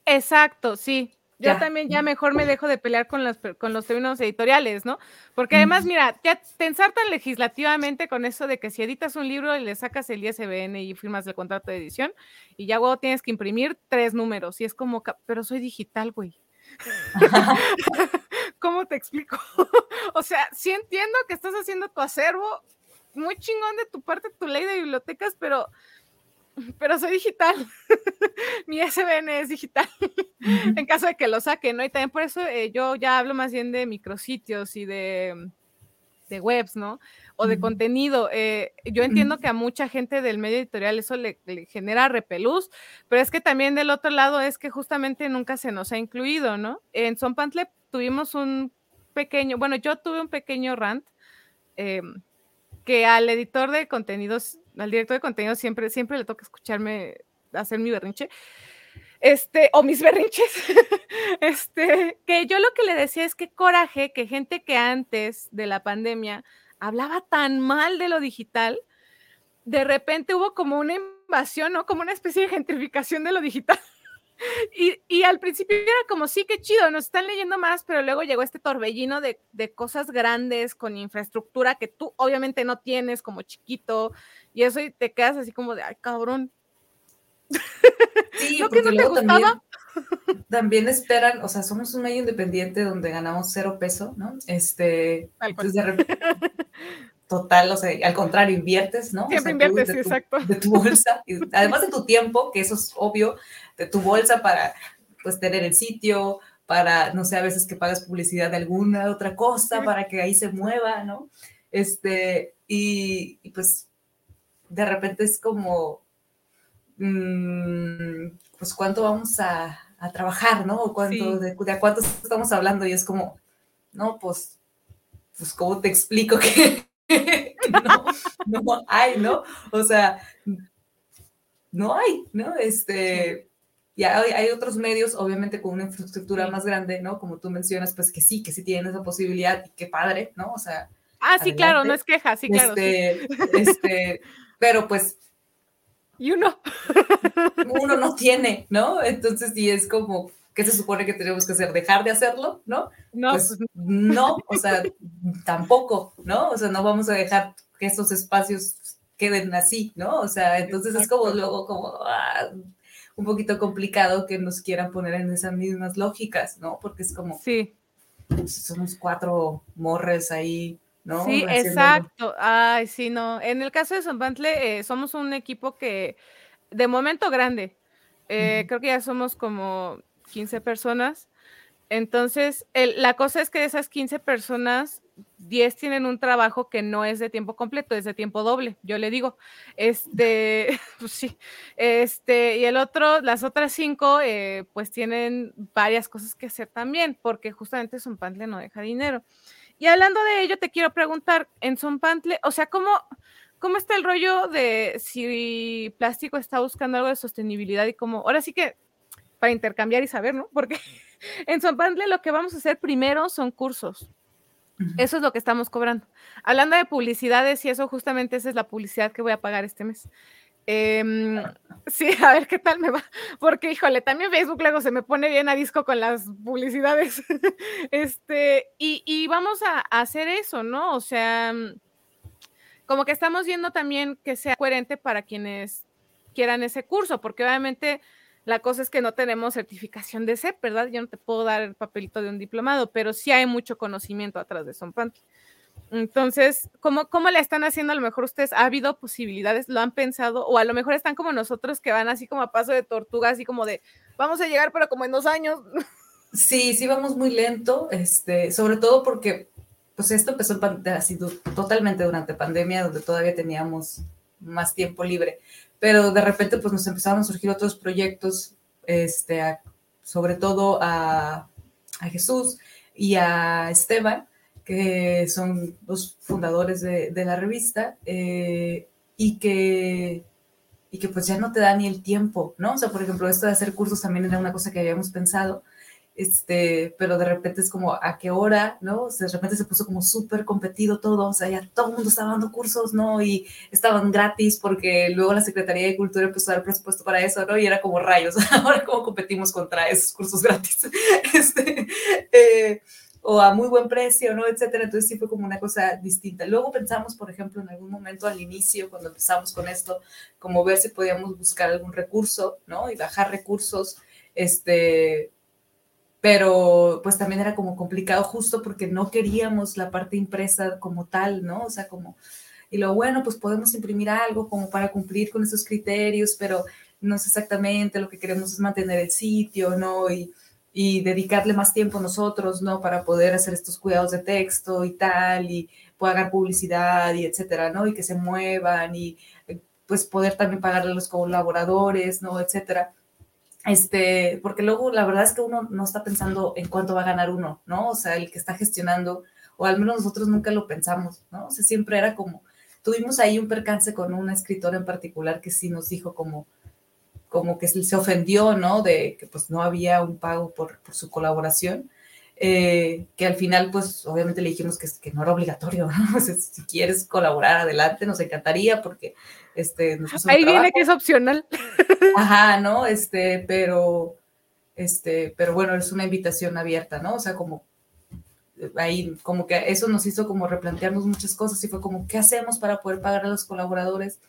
Exacto, sí. Yo también ya mejor me dejo de pelear con los, con los términos editoriales, ¿no? Porque además, mira, ya pensar tan legislativamente con eso de que si editas un libro y le sacas el ISBN y firmas el contrato de edición y ya luego tienes que imprimir tres números y es como, pero soy digital, güey. (laughs) (laughs) ¿Cómo te explico? (laughs) o sea, sí entiendo que estás haciendo tu acervo, muy chingón de tu parte, tu ley de bibliotecas, pero, pero soy digital. Mi SBN es digital, en caso de que lo saque, ¿no? Y también por eso eh, yo ya hablo más bien de micrositios y de, de webs, ¿no? o de contenido. Eh, yo entiendo que a mucha gente del medio editorial eso le, genera repelús, pero es que también del otro lado es que justamente nunca se nos ha incluido, ¿no? En Son Pantle tuvimos un pequeño, bueno, yo tuve un pequeño rant eh, que al editor de contenidos, al director de contenidos siempre, siempre le toca escucharme hacer mi berrinche. Este, o mis berrinches, (laughs) este, que yo lo que le decía es que coraje que gente que antes de la pandemia hablaba tan mal de lo digital, de repente hubo como una invasión, ¿no? Como una especie de gentrificación de lo digital. (laughs) Y, al principio era como, sí, qué chido, nos están leyendo más, pero luego llegó este torbellino de, cosas grandes con infraestructura que tú obviamente no tienes como chiquito, y eso y te quedas así como de, ay, cabrón. Sí, porque luego también, también, esperan, o sea, somos un medio independiente donde ganamos cero peso, ¿no? Este, entonces de repente, total, o sea, al contrario, inviertes, ¿no? Siempre inviertes, sí, exacto. De tu bolsa, y además de tu tiempo, que eso es obvio, de tu bolsa para, pues, tener el sitio, para, no sé, a veces que pagas publicidad de alguna otra cosa, para que ahí se mueva, ¿no? Este, y, pues, de repente es como, pues, ¿cuánto vamos a, a trabajar, ¿no? O cuánto, de, de, a cuántos estamos hablando, y es como, no, pues, pues, ¿cómo te explico que (laughs) no, no hay, ¿no? O sea, no hay, ¿no? Este, y hay, hay, otros medios, obviamente, con una infraestructura más grande, ¿no? Como tú mencionas, pues que sí, que sí tienen esa posibilidad y qué padre, ¿no? O sea. Ah, sí, claro, no es queja, sí, claro. Este, este, pero pues. Y uno. (laughs) uno no tiene, ¿no? Entonces, sí es como, ¿qué se supone que tenemos que hacer? ¿Dejar de hacerlo? ¿No? No. Pues no, o sea, tampoco, ¿no? O sea, no vamos a dejar que estos espacios queden así, ¿no? O sea, entonces es como luego como ah, un poquito complicado que nos quieran poner en esas mismas lógicas, ¿no? Porque es como, sí. Pues, somos cuatro morres ahí, ¿no? Sí, exacto. Ay, sí, no. En el caso de San Pantle, eh, somos un equipo que, de momento grande, eh, creo que ya somos como 15 personas. Entonces, la cosa es que de esas 15 personas, 10 tienen un trabajo que no es de tiempo completo, es de tiempo doble, yo le digo. Este, (laughs) pues sí, este, y el otro, las otras cinco, eh, pues tienen varias cosas que hacer también, porque justamente Sonpantle no deja dinero. Y hablando de ello, te quiero preguntar, en Sonpantle, o sea, ¿cómo, ¿cómo está el rollo de si plástico está buscando algo de sostenibilidad y cómo, ahora sí que para intercambiar y saber, ¿no? Porque (laughs) en Zompandle lo que vamos a hacer primero son cursos. Eso es lo que estamos cobrando. Hablando de publicidades y eso, justamente esa es la publicidad que voy a pagar este mes. Em, sí, a ver qué tal me va. Porque, híjole, también Facebook luego se me pone bien a disco con las publicidades. (laughs) este, y, vamos a, hacer eso, ¿no? O sea, como que estamos viendo también que sea coherente para quienes quieran ese curso, porque obviamente la cosa es que no tenemos certificación de CEP, ¿verdad? Yo no te puedo dar el papelito de un diplomado, pero sí hay mucho conocimiento atrás de Sonpantle. Entonces, ¿cómo, ¿cómo le están haciendo? A lo mejor ustedes, ¿ha habido posibilidades? ¿Lo han pensado? O a lo mejor están como nosotros que van así como a paso de tortuga, así como de, vamos a llegar, pero como en dos años. Sí, sí, vamos muy lento, este, sobre todo porque pues esto empezó así totalmente durante pandemia, donde todavía teníamos más tiempo libre, pero de repente pues nos empezaron a surgir otros proyectos, este, sobre todo a, a, Jesús y a Esteban, que son los fundadores de, de la revista, eh, y que y que pues ya no te da ni el tiempo, ¿no? O sea, por ejemplo, esto de hacer cursos también era una cosa que habíamos pensado, este, pero de repente es como a qué hora, ¿no? O sea, de repente se puso como súper competido todo, o sea, ya todo el mundo estaba dando cursos, ¿no? Y estaban gratis porque luego la Secretaría de Cultura empezó a dar presupuesto para eso, ¿no? Y era como rayos, (laughs) ahora cómo competimos contra esos cursos gratis. (laughs) Este, eh, o a muy buen precio, ¿no? Etcétera. Entonces sí fue como una cosa distinta. Luego pensamos, por ejemplo, en algún momento al inicio, cuando empezamos con esto, como ver si podíamos buscar algún recurso, ¿no? Y bajar recursos, este, pero pues también era como complicado justo porque no queríamos la parte impresa como tal, ¿no? O sea, como, y lo bueno, pues podemos imprimir algo como para cumplir con esos criterios, pero no es exactamente lo que queremos es mantener el sitio, ¿no? Y, y dedicarle más tiempo nosotros, ¿no? Para poder hacer estos cuidados de texto y tal, y pagar publicidad y etcétera, ¿no? Y que se muevan y pues poder también pagarle a los colaboradores, ¿no? Etcétera. Este, porque luego la verdad es que uno no está pensando en cuánto va a ganar uno, ¿no? O sea, el que está gestionando, o al menos nosotros nunca lo pensamos, ¿no? O sea, siempre era como, tuvimos ahí un percance con un escritor en particular que sí nos dijo como, como que se ofendió, ¿no? De que pues no había un pago por, por su colaboración, eh, que al final pues obviamente le dijimos que, que no era obligatorio, ¿no? (laughs) O sea, si quieres colaborar adelante nos encantaría porque este... Ahí viene que es opcional. (laughs) Ajá, ¿no? Este, pero, este, pero bueno, es una invitación abierta, ¿no? O sea, como ahí como que eso nos hizo como replantearnos muchas cosas y fue como, ¿qué hacemos para poder pagar a los colaboradores?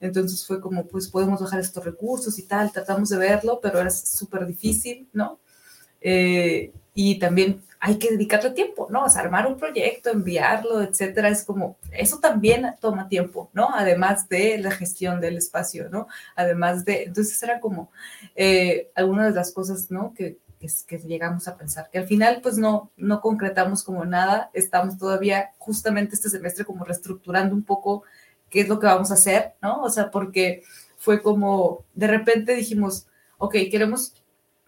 Entonces fue como, pues podemos bajar estos recursos y tal, tratamos de verlo, pero era súper difícil, ¿no? Eh, y también hay que dedicarle tiempo, ¿no? O sea, armar un proyecto, enviarlo, etcétera, es como, eso también toma tiempo, ¿no? Además de la gestión del espacio, ¿no? Además de, entonces era como eh, algunas de las cosas, ¿no? Que, que, que, llegamos a pensar, que al final pues no, no concretamos como nada, estamos todavía justamente este semestre como reestructurando un poco qué es lo que vamos a hacer, ¿no? O sea, porque fue como, de repente dijimos, ok, queremos,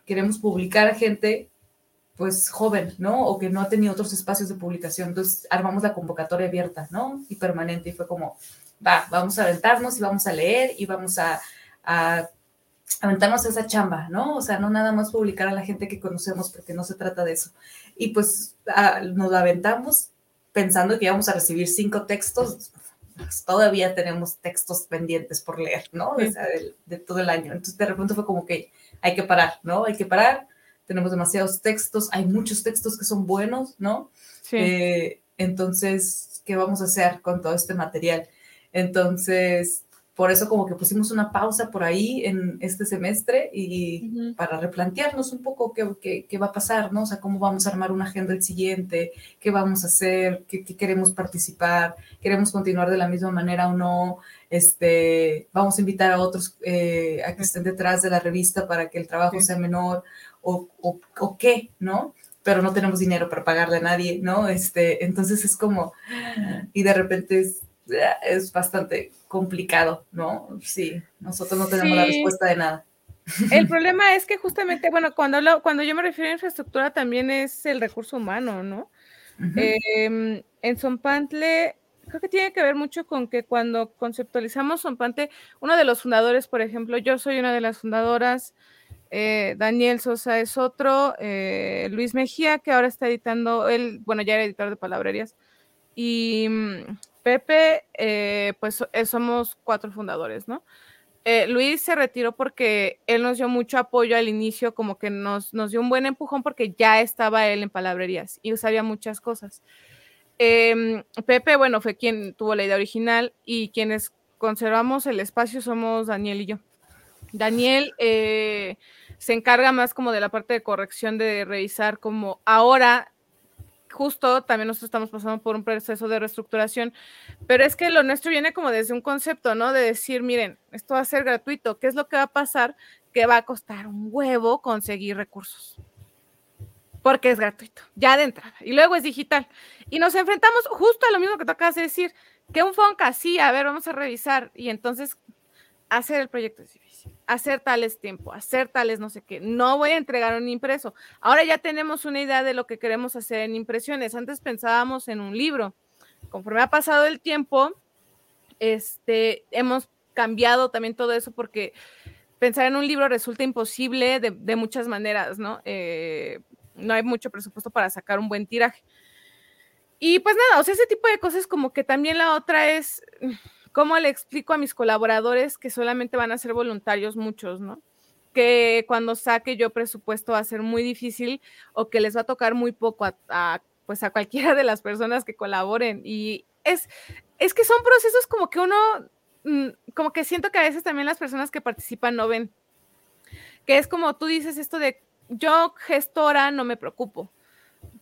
queremos publicar gente pues joven, ¿no? O que no ha tenido otros espacios de publicación. Entonces armamos la convocatoria abierta, ¿no? Y permanente. Y fue como, va, vamos a aventarnos y vamos a leer y vamos a, a aventarnos esa chamba, ¿no? O sea, no nada más publicar a la gente que conocemos porque no se trata de eso. Y pues nos aventamos pensando que íbamos a recibir cinco textos, pues, todavía tenemos textos pendientes por leer, ¿no? de, todo el año. Entonces, de repente fue como que hay que parar, ¿no? Hay que parar. Tenemos demasiados textos, hay muchos textos que son buenos, ¿no? Sí. Eh, entonces, ¿qué vamos a hacer con todo este material? Entonces, por eso como que pusimos una pausa por ahí en este semestre y para replantearnos un poco qué, qué, va a pasar, ¿no? O sea, cómo vamos a armar una agenda el siguiente, qué vamos a hacer, qué, queremos participar, queremos continuar de la misma manera o no, este, vamos a invitar a otros eh, a que estén detrás de la revista para que el trabajo sea menor o, o, o qué, ¿no? pero no tenemos dinero para pagarle a nadie, ¿no? Este, entonces es como, y de repente es, es bastante complicado, ¿no? Sí, nosotros no tenemos la respuesta de nada. El (laughs) problema es que justamente, bueno, cuando, hablo, cuando yo me refiero a infraestructura también es el recurso humano, ¿no? Em, en Sompantle, creo que tiene que ver mucho con que cuando conceptualizamos Sompantle, uno de los fundadores, por ejemplo, yo soy una de las fundadoras, eh, Daniel Sosa es otro, eh, Luis Mejía, que ahora está editando, él, bueno, ya era editor de palabrerías, y mm, Pepe, eh, pues eh, somos cuatro fundadores, ¿no? Eh, Luis se retiró porque él nos dio mucho apoyo al inicio, como que nos, nos dio un buen empujón porque ya estaba él en palabrerías y sabía muchas cosas. Em, Pepe, bueno, fue quien tuvo la idea original y quienes conservamos el espacio somos Daniel y yo. Daniel se encarga más como de la parte de corrección, de revisar como ahora justo también nosotros estamos pasando por un proceso de reestructuración, pero es que lo nuestro viene como desde un concepto, ¿no? De decir, miren, esto va a ser gratuito, ¿qué es lo que va a pasar? Que va a costar un huevo conseguir recursos. porque es gratuito, ya de entrada, y luego es digital. Y nos enfrentamos justo a lo mismo que tú acabas de decir, que un Fonca, sí, a ver, vamos a revisar, y entonces hacer el proyecto hacer tales tiempo, hacer tales no sé qué, no voy a entregar un impreso. Ahora ya tenemos una idea de lo que queremos hacer en impresiones, antes pensábamos en un libro, conforme ha pasado el tiempo, este, hemos cambiado también todo eso porque pensar en un libro resulta imposible de, muchas maneras, ¿no? Eh, no hay mucho presupuesto para sacar un buen tiraje. Y pues nada, o sea, ese tipo de cosas como que también la otra es cómo le explico a mis colaboradores que solamente van a ser voluntarios muchos, ¿no? Que cuando saque yo presupuesto va a ser muy difícil o que les va a tocar muy poco a, pues a cualquiera de las personas que colaboren. Y es, es que son procesos como que uno, mm, como que siento que a veces también las personas que participan no ven. Que es como tú dices esto de yo gestora no me preocupo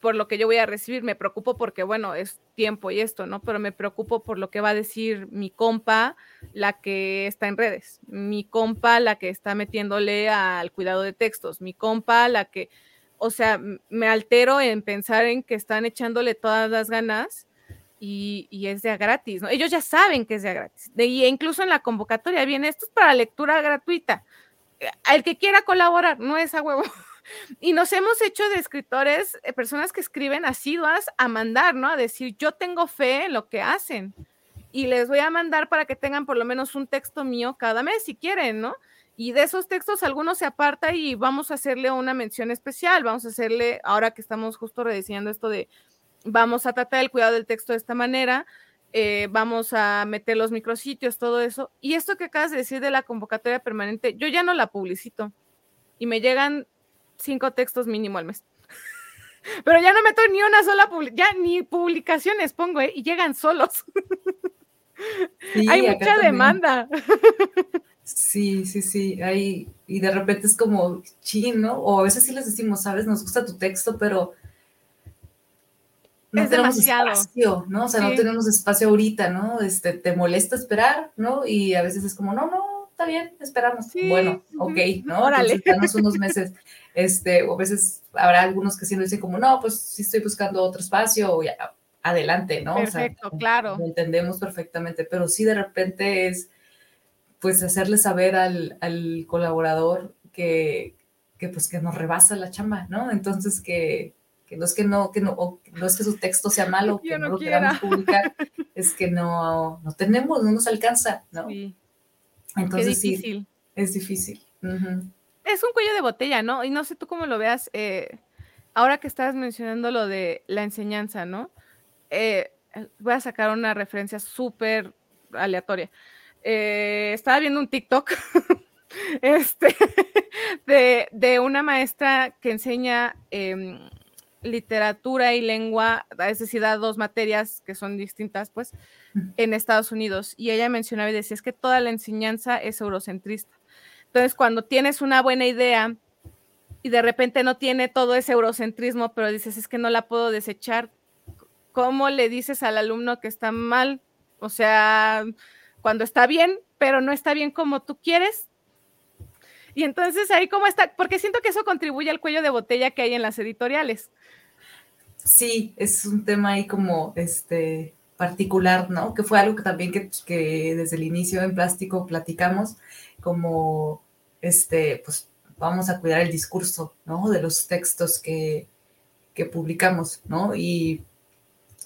por lo que yo voy a recibir, me preocupo porque, bueno, es tiempo y esto, ¿no? Pero me preocupo por lo que va a decir mi compa, la que está en redes, mi compa, la que está metiéndole al cuidado de textos, mi compa, la que, o sea, me altero en pensar en que están echándole todas las ganas y, es de gratis, ¿no? Ellos ya saben que es de gratis. De, y incluso en la convocatoria viene, esto es para lectura gratuita. Al que quiera colaborar, no es a huevo. Y nos hemos hecho de escritores, eh, personas que escriben asiduas a mandar, ¿no? A decir, yo tengo fe en lo que hacen y les voy a mandar para que tengan por lo menos un texto mío cada mes si quieren, ¿no? Y de esos textos algunos se aparta y vamos a hacerle una mención especial, vamos a hacerle, ahora que estamos justo rediseñando esto de, vamos a tratar el cuidado del texto de esta manera, eh, vamos a meter los micrositios, todo eso. Y esto que acabas de decir de la convocatoria permanente, yo ya no la publicito y me llegan cinco textos mínimo al mes. (laughs) Pero ya no meto ni una sola, ya ni publicaciones pongo, ¿eh? y llegan solos. (laughs) Hay mucha demanda. (laughs) Sí, sí, sí, hay, y de repente es como chin, ¿no? O a veces sí les decimos, sabes, nos gusta tu texto, pero no tenemos espacio, ¿no? O sea, no tenemos espacio ahorita, ¿no? Este, te molesta esperar, ¿no? Y a veces es como, no, no, está bien, esperamos. bueno, ok, ¿no? (laughs) Órale. unos meses. Este, o a veces habrá algunos que sí nos dicen como, no, pues sí estoy buscando otro espacio, o ya, adelante, ¿no? Perfecto, claro. Lo entendemos perfectamente, pero sí de repente es, pues, hacerle saber al, colaborador que, que, pues, que nos rebasa la chamba, ¿no? Entonces, que, no es que no, que no, no es que su texto sea malo, (laughs) que no, lo queramos publicar, es que no, no tenemos, no nos alcanza, ¿no? Sí. Entonces, difícil. Sí, es difícil es un cuello de botella, ¿no? Y no sé tú cómo lo veas, eh, ahora que estás mencionando lo de la enseñanza, ¿no? Eh, voy a sacar una referencia súper aleatoria. Eh, estaba viendo un TikTok (laughs) este, (laughs) de, una maestra que enseña em, literatura y lengua, es decir, da dos materias que son distintas, pues, en Estados Unidos. Y ella mencionaba y decía, es que toda la enseñanza es eurocentrista. Entonces, cuando tienes una buena idea y de repente no tiene todo ese eurocentrismo, pero dices, es que no la puedo desechar, ¿cómo le dices al alumno que está mal? O sea, cuando está bien, pero no está bien como tú quieres. Y entonces ahí cómo está, porque siento que eso contribuye al cuello de botella que hay en las editoriales. Sí, es un tema ahí como este particular, ¿no? Que fue algo que también que, desde el inicio en plástico platicamos, como, este, pues vamos a cuidar el discurso, ¿no? De los textos que, que publicamos, ¿no? Y,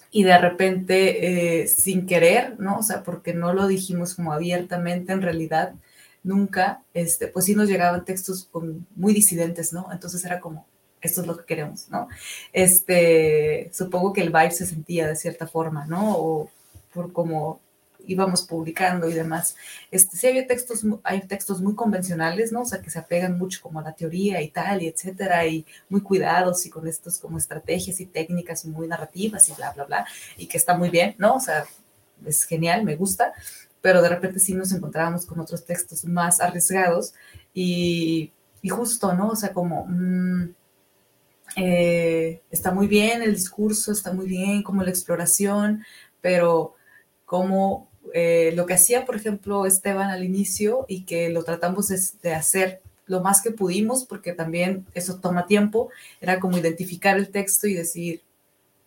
y de repente, eh, sin querer, ¿no? O sea, porque no lo dijimos como abiertamente en realidad, nunca, este, pues sí nos llegaban textos muy disidentes, ¿no? Entonces era como, esto es lo que queremos, ¿no? Este, supongo que el vibe se sentía de cierta forma, ¿no? O por como íbamos publicando y demás. Este, sí había textos, hay textos muy convencionales, ¿no? O sea, que se apegan mucho como a la teoría y tal, y etcétera, y muy cuidados y con estos como estrategias y técnicas muy narrativas y bla, bla, bla, y que está muy bien, ¿no? O sea, es genial, me gusta, pero de repente sí nos encontrábamos con otros textos más arriesgados y, y justo, ¿no? O sea, como... Mm, eh, está muy bien el discurso, está muy bien como la exploración, pero como eh, lo que hacía, por ejemplo, Esteban al inicio y que lo tratamos de, hacer lo más que pudimos, porque también eso toma tiempo, era como identificar el texto y decir,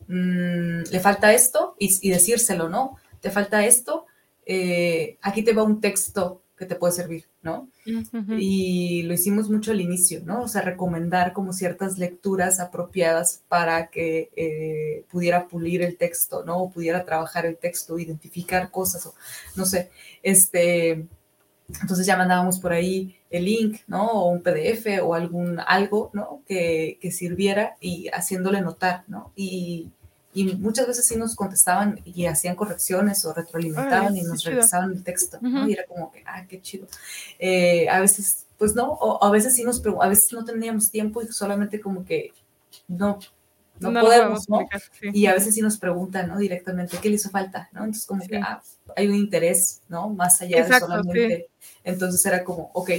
mm, le falta esto y, decírselo, ¿no? Te falta esto, eh, aquí te va un texto que te puede servir, ¿no? Y lo hicimos mucho al inicio, ¿no? O sea, recomendar como ciertas lecturas apropiadas para que eh, pudiera pulir el texto, ¿no? O pudiera trabajar el texto, identificar cosas, o no sé, este, entonces ya mandábamos por ahí el link, ¿no? O un PDF o algún algo, ¿no? Que, que sirviera y haciéndole notar, ¿no? Y, y, muchas veces sí nos contestaban y hacían correcciones o retroalimentaban y nos revisaban el texto, ¿no? Y era como que, ah, qué chido. Eh, a veces, pues no, o a veces sí nos a veces no teníamos tiempo y solamente como que no, no, podemos, ¿no? Y a veces sí nos preguntan, ¿no? Directamente, ¿qué le hizo falta? ¿no? Entonces como que ah, hay un interés, ¿no? Más allá de solamente. Entonces era como, ok,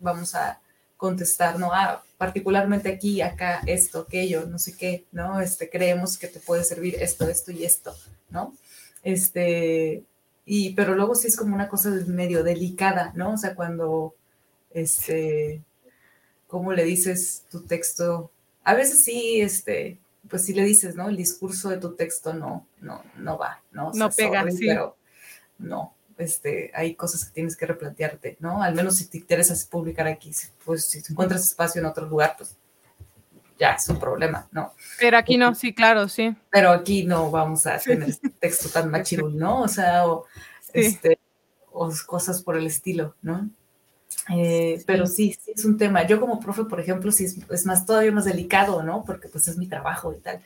vamos a contestar, ¿no? Ah, particularmente aquí, acá, esto, aquello, no sé qué, ¿no? Este, creemos que te puede servir esto, esto y esto, ¿no? Este, y, pero luego sí es como una cosa medio delicada, ¿no? O sea, cuando, este, ¿cómo le dices tu texto? A veces sí, este, pues sí le dices, ¿no? El discurso de tu texto no, no, no va, ¿no? no pega, sí. Pero no, este, hay cosas que tienes que replantearte, ¿no? Al menos si te interesa publicar aquí, pues si encuentras espacio en otro lugar, pues ya es un problema, ¿no? Pero aquí no, sí, claro, sí. Pero aquí no vamos a tener (laughs) este texto tan machirul, ¿no? O sea, o, este, o cosas por el estilo, ¿no? Eh, pero sí, sí, es un tema. Yo como profe, por ejemplo, sí es, más todavía más delicado, ¿no? Porque pues es mi trabajo y tal.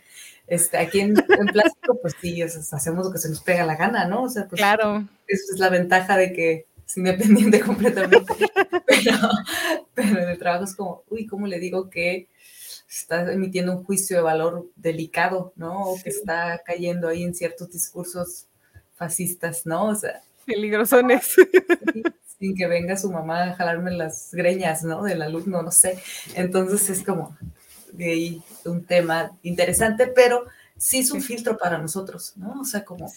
Este, aquí en, plástico, pues sí, hacemos lo que se nos pega la gana, ¿no? O sea, pues, claro. Esa es la ventaja de que es independiente (laughs) completamente. pero, pero en el trabajo es como, uy, ¿cómo le digo que está emitiendo un juicio de valor delicado, ¿no? O que está cayendo ahí en ciertos discursos fascistas, ¿no? O sea. Peligrosones (laughs) sin que venga su mamá a jalarme las greñas, ¿no? Del alumno, no sé. Entonces es como de ahí un tema interesante, pero sí es un filtro para nosotros, ¿no? O sea, como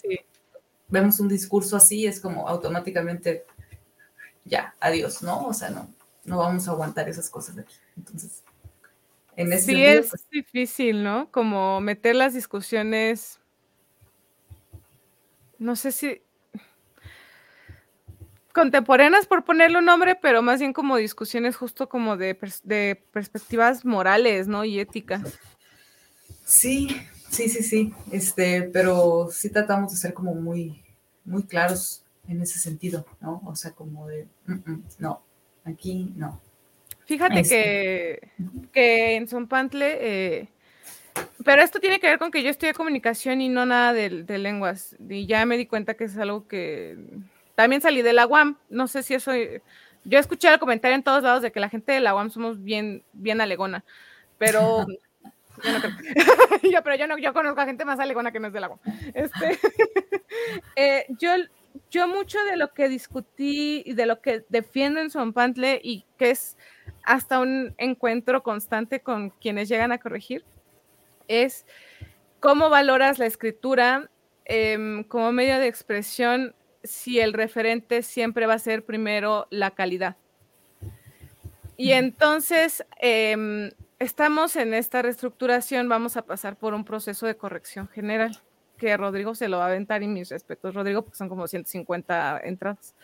vemos un discurso así, es como automáticamente, ya, adiós, ¿no? O sea, no, no vamos a aguantar esas cosas aquí. Entonces, en ese Sí, es pues difícil, ¿no? Como meter las discusiones, no sé si contemporáneas por ponerle un nombre, pero más bien como discusiones justo como de, de perspectivas morales, ¿no? Y éticas. Sí, sí, sí, sí. Este, pero sí tratamos de ser como muy, muy claros en ese sentido, ¿no? O sea, como de, no, aquí no. Fíjate este. que, que en Sonpantle, eh, pero esto tiene que ver con que yo estudié comunicación y no nada de, de lenguas. Y ya me di cuenta que es algo que también salí de la UAM, no sé si eso, yo escuché el comentario en todos lados de que la gente de la UAM somos bien, bien alegona, pero (laughs) yo no creo. (laughs) pero yo no, yo conozco a gente más alegona que no es de la UAM. Este, (laughs) eh, yo, yo mucho de lo que discutí y de lo que defiendo en Sonpantle y que es hasta un encuentro constante con quienes llegan a corregir, es cómo valoras la escritura em, como medio de expresión si el referente siempre va a ser primero la calidad. Y entonces em, estamos en esta reestructuración, vamos a pasar por un proceso de corrección general, que Rodrigo se lo va a aventar y mis respetos, Rodrigo, porque son como 150 entradas.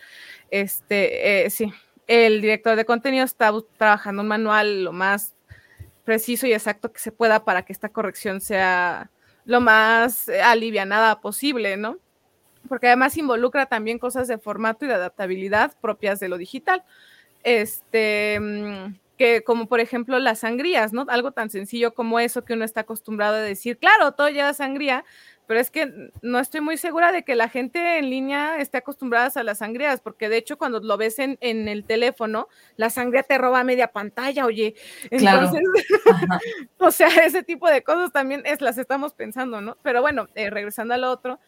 Este, eh, sí, el director de contenido está trabajando un manual lo más preciso y exacto que se pueda para que esta corrección sea lo más alivianada posible, ¿no? Porque además involucra también cosas de formato y de adaptabilidad propias de lo digital. Este, mm, que como por ejemplo las sangrías, ¿no? Algo tan sencillo como eso que uno está acostumbrado a decir, claro, todo lleva sangría, pero es que no estoy muy segura de que la gente en línea esté acostumbrada a las sangrías, porque de hecho cuando lo ves en, el teléfono, la sangría te roba media pantalla, oye. Entonces, (laughs) o sea, ese tipo de cosas también es, las estamos pensando, ¿no? Pero bueno, eh, regresando al otro,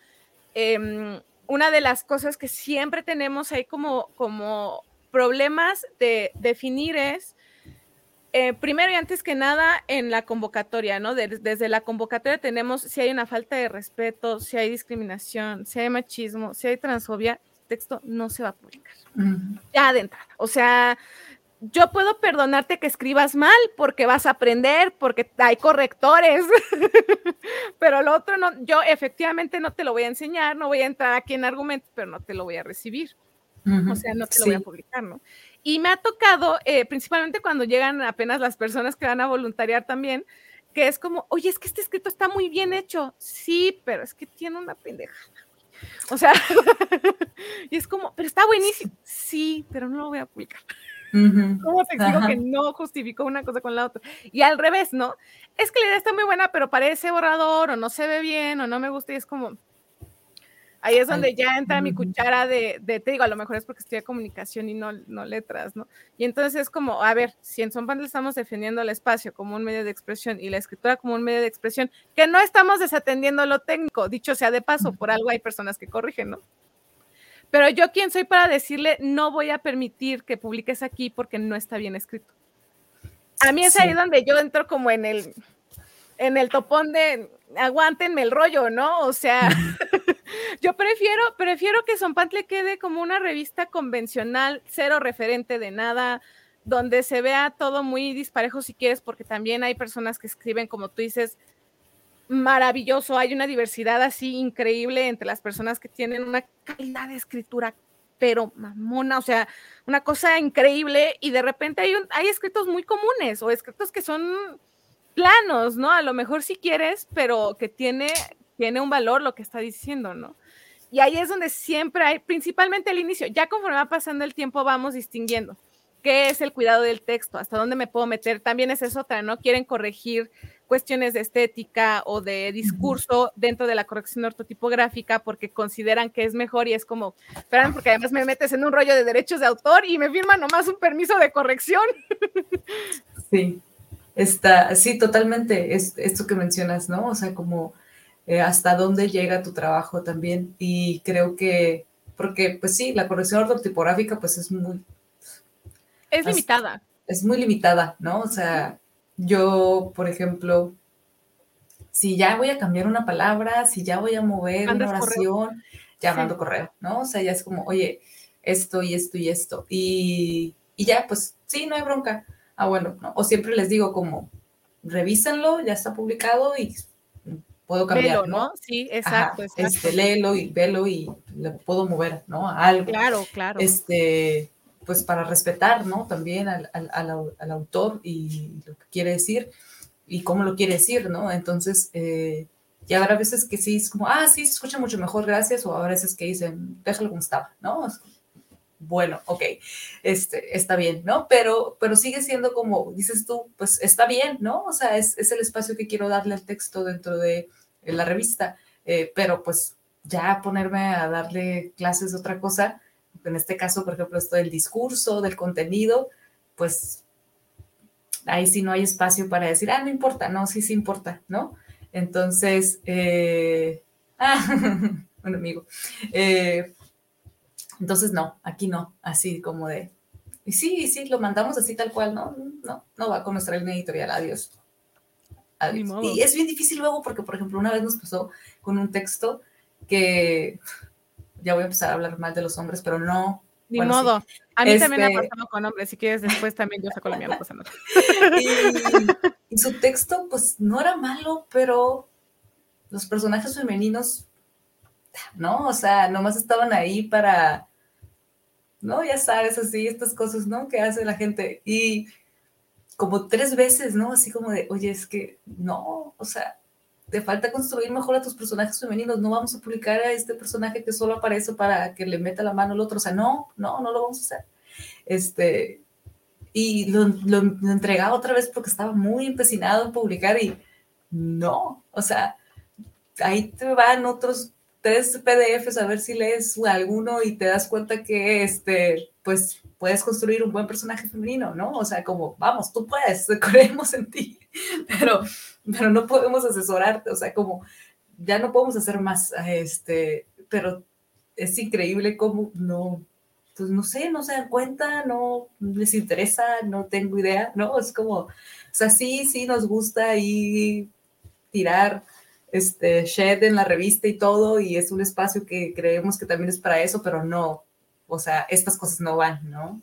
Em, una de las cosas que siempre tenemos ahí como, como problemas de definir es, eh, primero y antes que nada, en la convocatoria, ¿no? desde la convocatoria tenemos si hay una falta de respeto, si hay discriminación, si hay machismo, si hay transfobia, el texto no se va a publicar. Ya de entrada. O sea, yo puedo perdonarte que escribas mal porque vas a aprender, porque hay correctores, (laughs) pero lo otro no, yo efectivamente no te lo voy a enseñar, no voy a entrar aquí en argumentos, pero no te lo voy a recibir. O sea, no te lo voy a publicar, ¿no? Y me ha tocado, eh, principalmente cuando llegan apenas las personas que van a voluntariar también, que es como, oye, es que este escrito está muy bien hecho. Sí, pero es que tiene una pendejada. O sea, (laughs) y es como, pero está buenísimo. Sí, pero no lo voy a publicar. ¿Cómo te digo que no justificó una cosa con la otra? Y al revés, ¿no? Es que la idea está muy buena, pero parece borrador o no se ve bien o no me gusta y es como, ahí es donde ya entra mi cuchara de, de, te digo, a lo mejor es porque estudia comunicación y no, no letras, ¿no? Y entonces es como, a ver, si en Son estamos defendiendo el espacio como un medio de expresión y la escritura como un medio de expresión, que no estamos desatendiendo lo técnico, dicho sea de paso, por algo hay personas que corrigen, ¿no? Pero yo, ¿quién soy para decirle no voy a permitir que publiques aquí porque no está bien escrito? A mí es ahí donde yo entro como en el, en el topón de aguántenme el rollo, ¿no? O sea, (laughs) (laughs) yo prefiero, prefiero que Pantle quede como una revista convencional, cero referente de nada, donde se vea todo muy disparejo si quieres, porque también hay personas que escriben, como tú dices, maravilloso, hay una diversidad así increíble entre las personas que tienen una calidad de escritura, pero mamona, o sea, una cosa increíble y de repente hay, hay escritos muy comunes o escritos que son planos, ¿no? A lo mejor si quieres, pero que tiene, tiene un valor lo que está diciendo, ¿no? Y ahí es donde siempre hay, principalmente al inicio, ya conforme va pasando el tiempo vamos distinguiendo qué es el cuidado del texto, hasta dónde me puedo meter. También es otra, ¿no? Quieren corregir cuestiones de estética o de discurso dentro de la corrección ortotipográfica porque consideran que es mejor y es como, esperan, porque además me metes en un rollo de derechos de autor y me firman nomás un permiso de corrección. (laughs) Sí, está, sí, totalmente, es esto que mencionas, ¿no? O sea, como eh, hasta dónde llega tu trabajo también y creo que, porque pues sí, la corrección ortotipográfica pues es muy... Es limitada. Es muy limitada, ¿no? O sea, yo, por ejemplo, si ya voy a cambiar una palabra, si ya voy a mover una oración, ya mando correo, ¿no? O sea, ya es como, oye, esto y esto y esto. Y, ya, pues sí, no hay bronca. Ah, bueno, ¿no? O siempre les digo como, revísenlo, ya está publicado y puedo cambiar, ¿no? Sí, exacto, Este, léelo y velo y le puedo mover, ¿no? A algo. Claro, claro. Este, pues para respetar, ¿no? También al, autor y lo que quiere decir y cómo lo quiere decir, ¿no? Entonces, eh, y habrá veces que sí es como, ah, sí, se escucha mucho mejor, gracias, o habrá veces que dicen, déjalo como estaba, ¿no? Bueno, ok, este, está bien, ¿no? Pero, pero sigue siendo como, dices tú, pues está bien, ¿no? O sea, es, es el espacio que quiero darle al texto dentro de la revista, eh, pero pues ya ponerme a darle clases de otra cosa, en este caso, por ejemplo, esto del discurso, del contenido, pues ahí sí no hay espacio para decir, ah, no importa, no, sí, sí importa, ¿no? Entonces, eh, (laughs) ah, (laughs) bueno, amigo, eh, entonces no, aquí no, así como de, y sí, sí, lo mandamos así tal cual, no, no, no va con nuestra línea editorial, adiós. adiós. Y es bien difícil luego porque, por ejemplo, una vez nos pasó con un texto que ya voy a empezar a hablar mal de los hombres, pero no. Ni modo. A mí también me ha este pasado con hombres. Si quieres, después también yo saco la mía, (laughs) y, y su texto, pues no era malo, pero los personajes femeninos, ¿no? O sea, nomás estaban ahí para, ¿no? Ya sabes, así, estas cosas, ¿no? Que hace la gente. Y como tres veces, ¿no? Así como de, oye, es que no, o sea, te falta construir mejor a tus personajes femeninos, no vamos a publicar a este personaje que solo aparece para que le meta la mano al otro, o sea, no, no, no lo vamos a hacer. Este, y lo, lo, entregaba otra vez porque estaba muy empecinado en publicar y no, o sea, ahí te van otros tres PDFs a ver si lees alguno y te das cuenta que, este, pues, puedes construir un buen personaje femenino, ¿no? O sea, como, vamos, tú puedes, (laughs) creemos en ti, pero pero no podemos asesorarte, o sea, como ya no podemos hacer más, este, pero es increíble cómo no, pues no sé, no se dan cuenta, no les interesa, no tengo idea, ¿no? Es como, o sea, sí, sí nos gusta y tirar este shed en la revista y todo, y es un espacio que creemos que también es para eso, pero no, o sea, estas cosas no van, ¿no?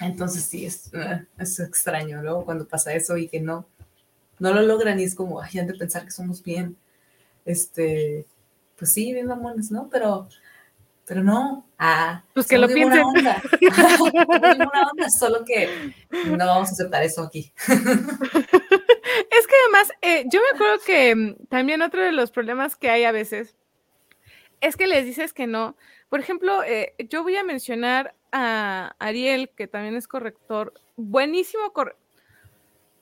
Entonces sí, es, eh, es extraño, ¿no? Cuando pasa eso y que no, no lo logran y es como, ay, han de pensar que somos bien, este, pues sí, bien mamones, ¿no? Pero, pero no, ah, pues que lo piensen. Onda. (laughs) (laughs) onda, solo que no vamos a aceptar eso aquí. (laughs) Es que además, eh, yo me acuerdo que mm, también otro de los problemas que hay a veces es que les dices que no. Por ejemplo, eh, yo voy a mencionar a Ariel, que también es corrector, buenísimo corrector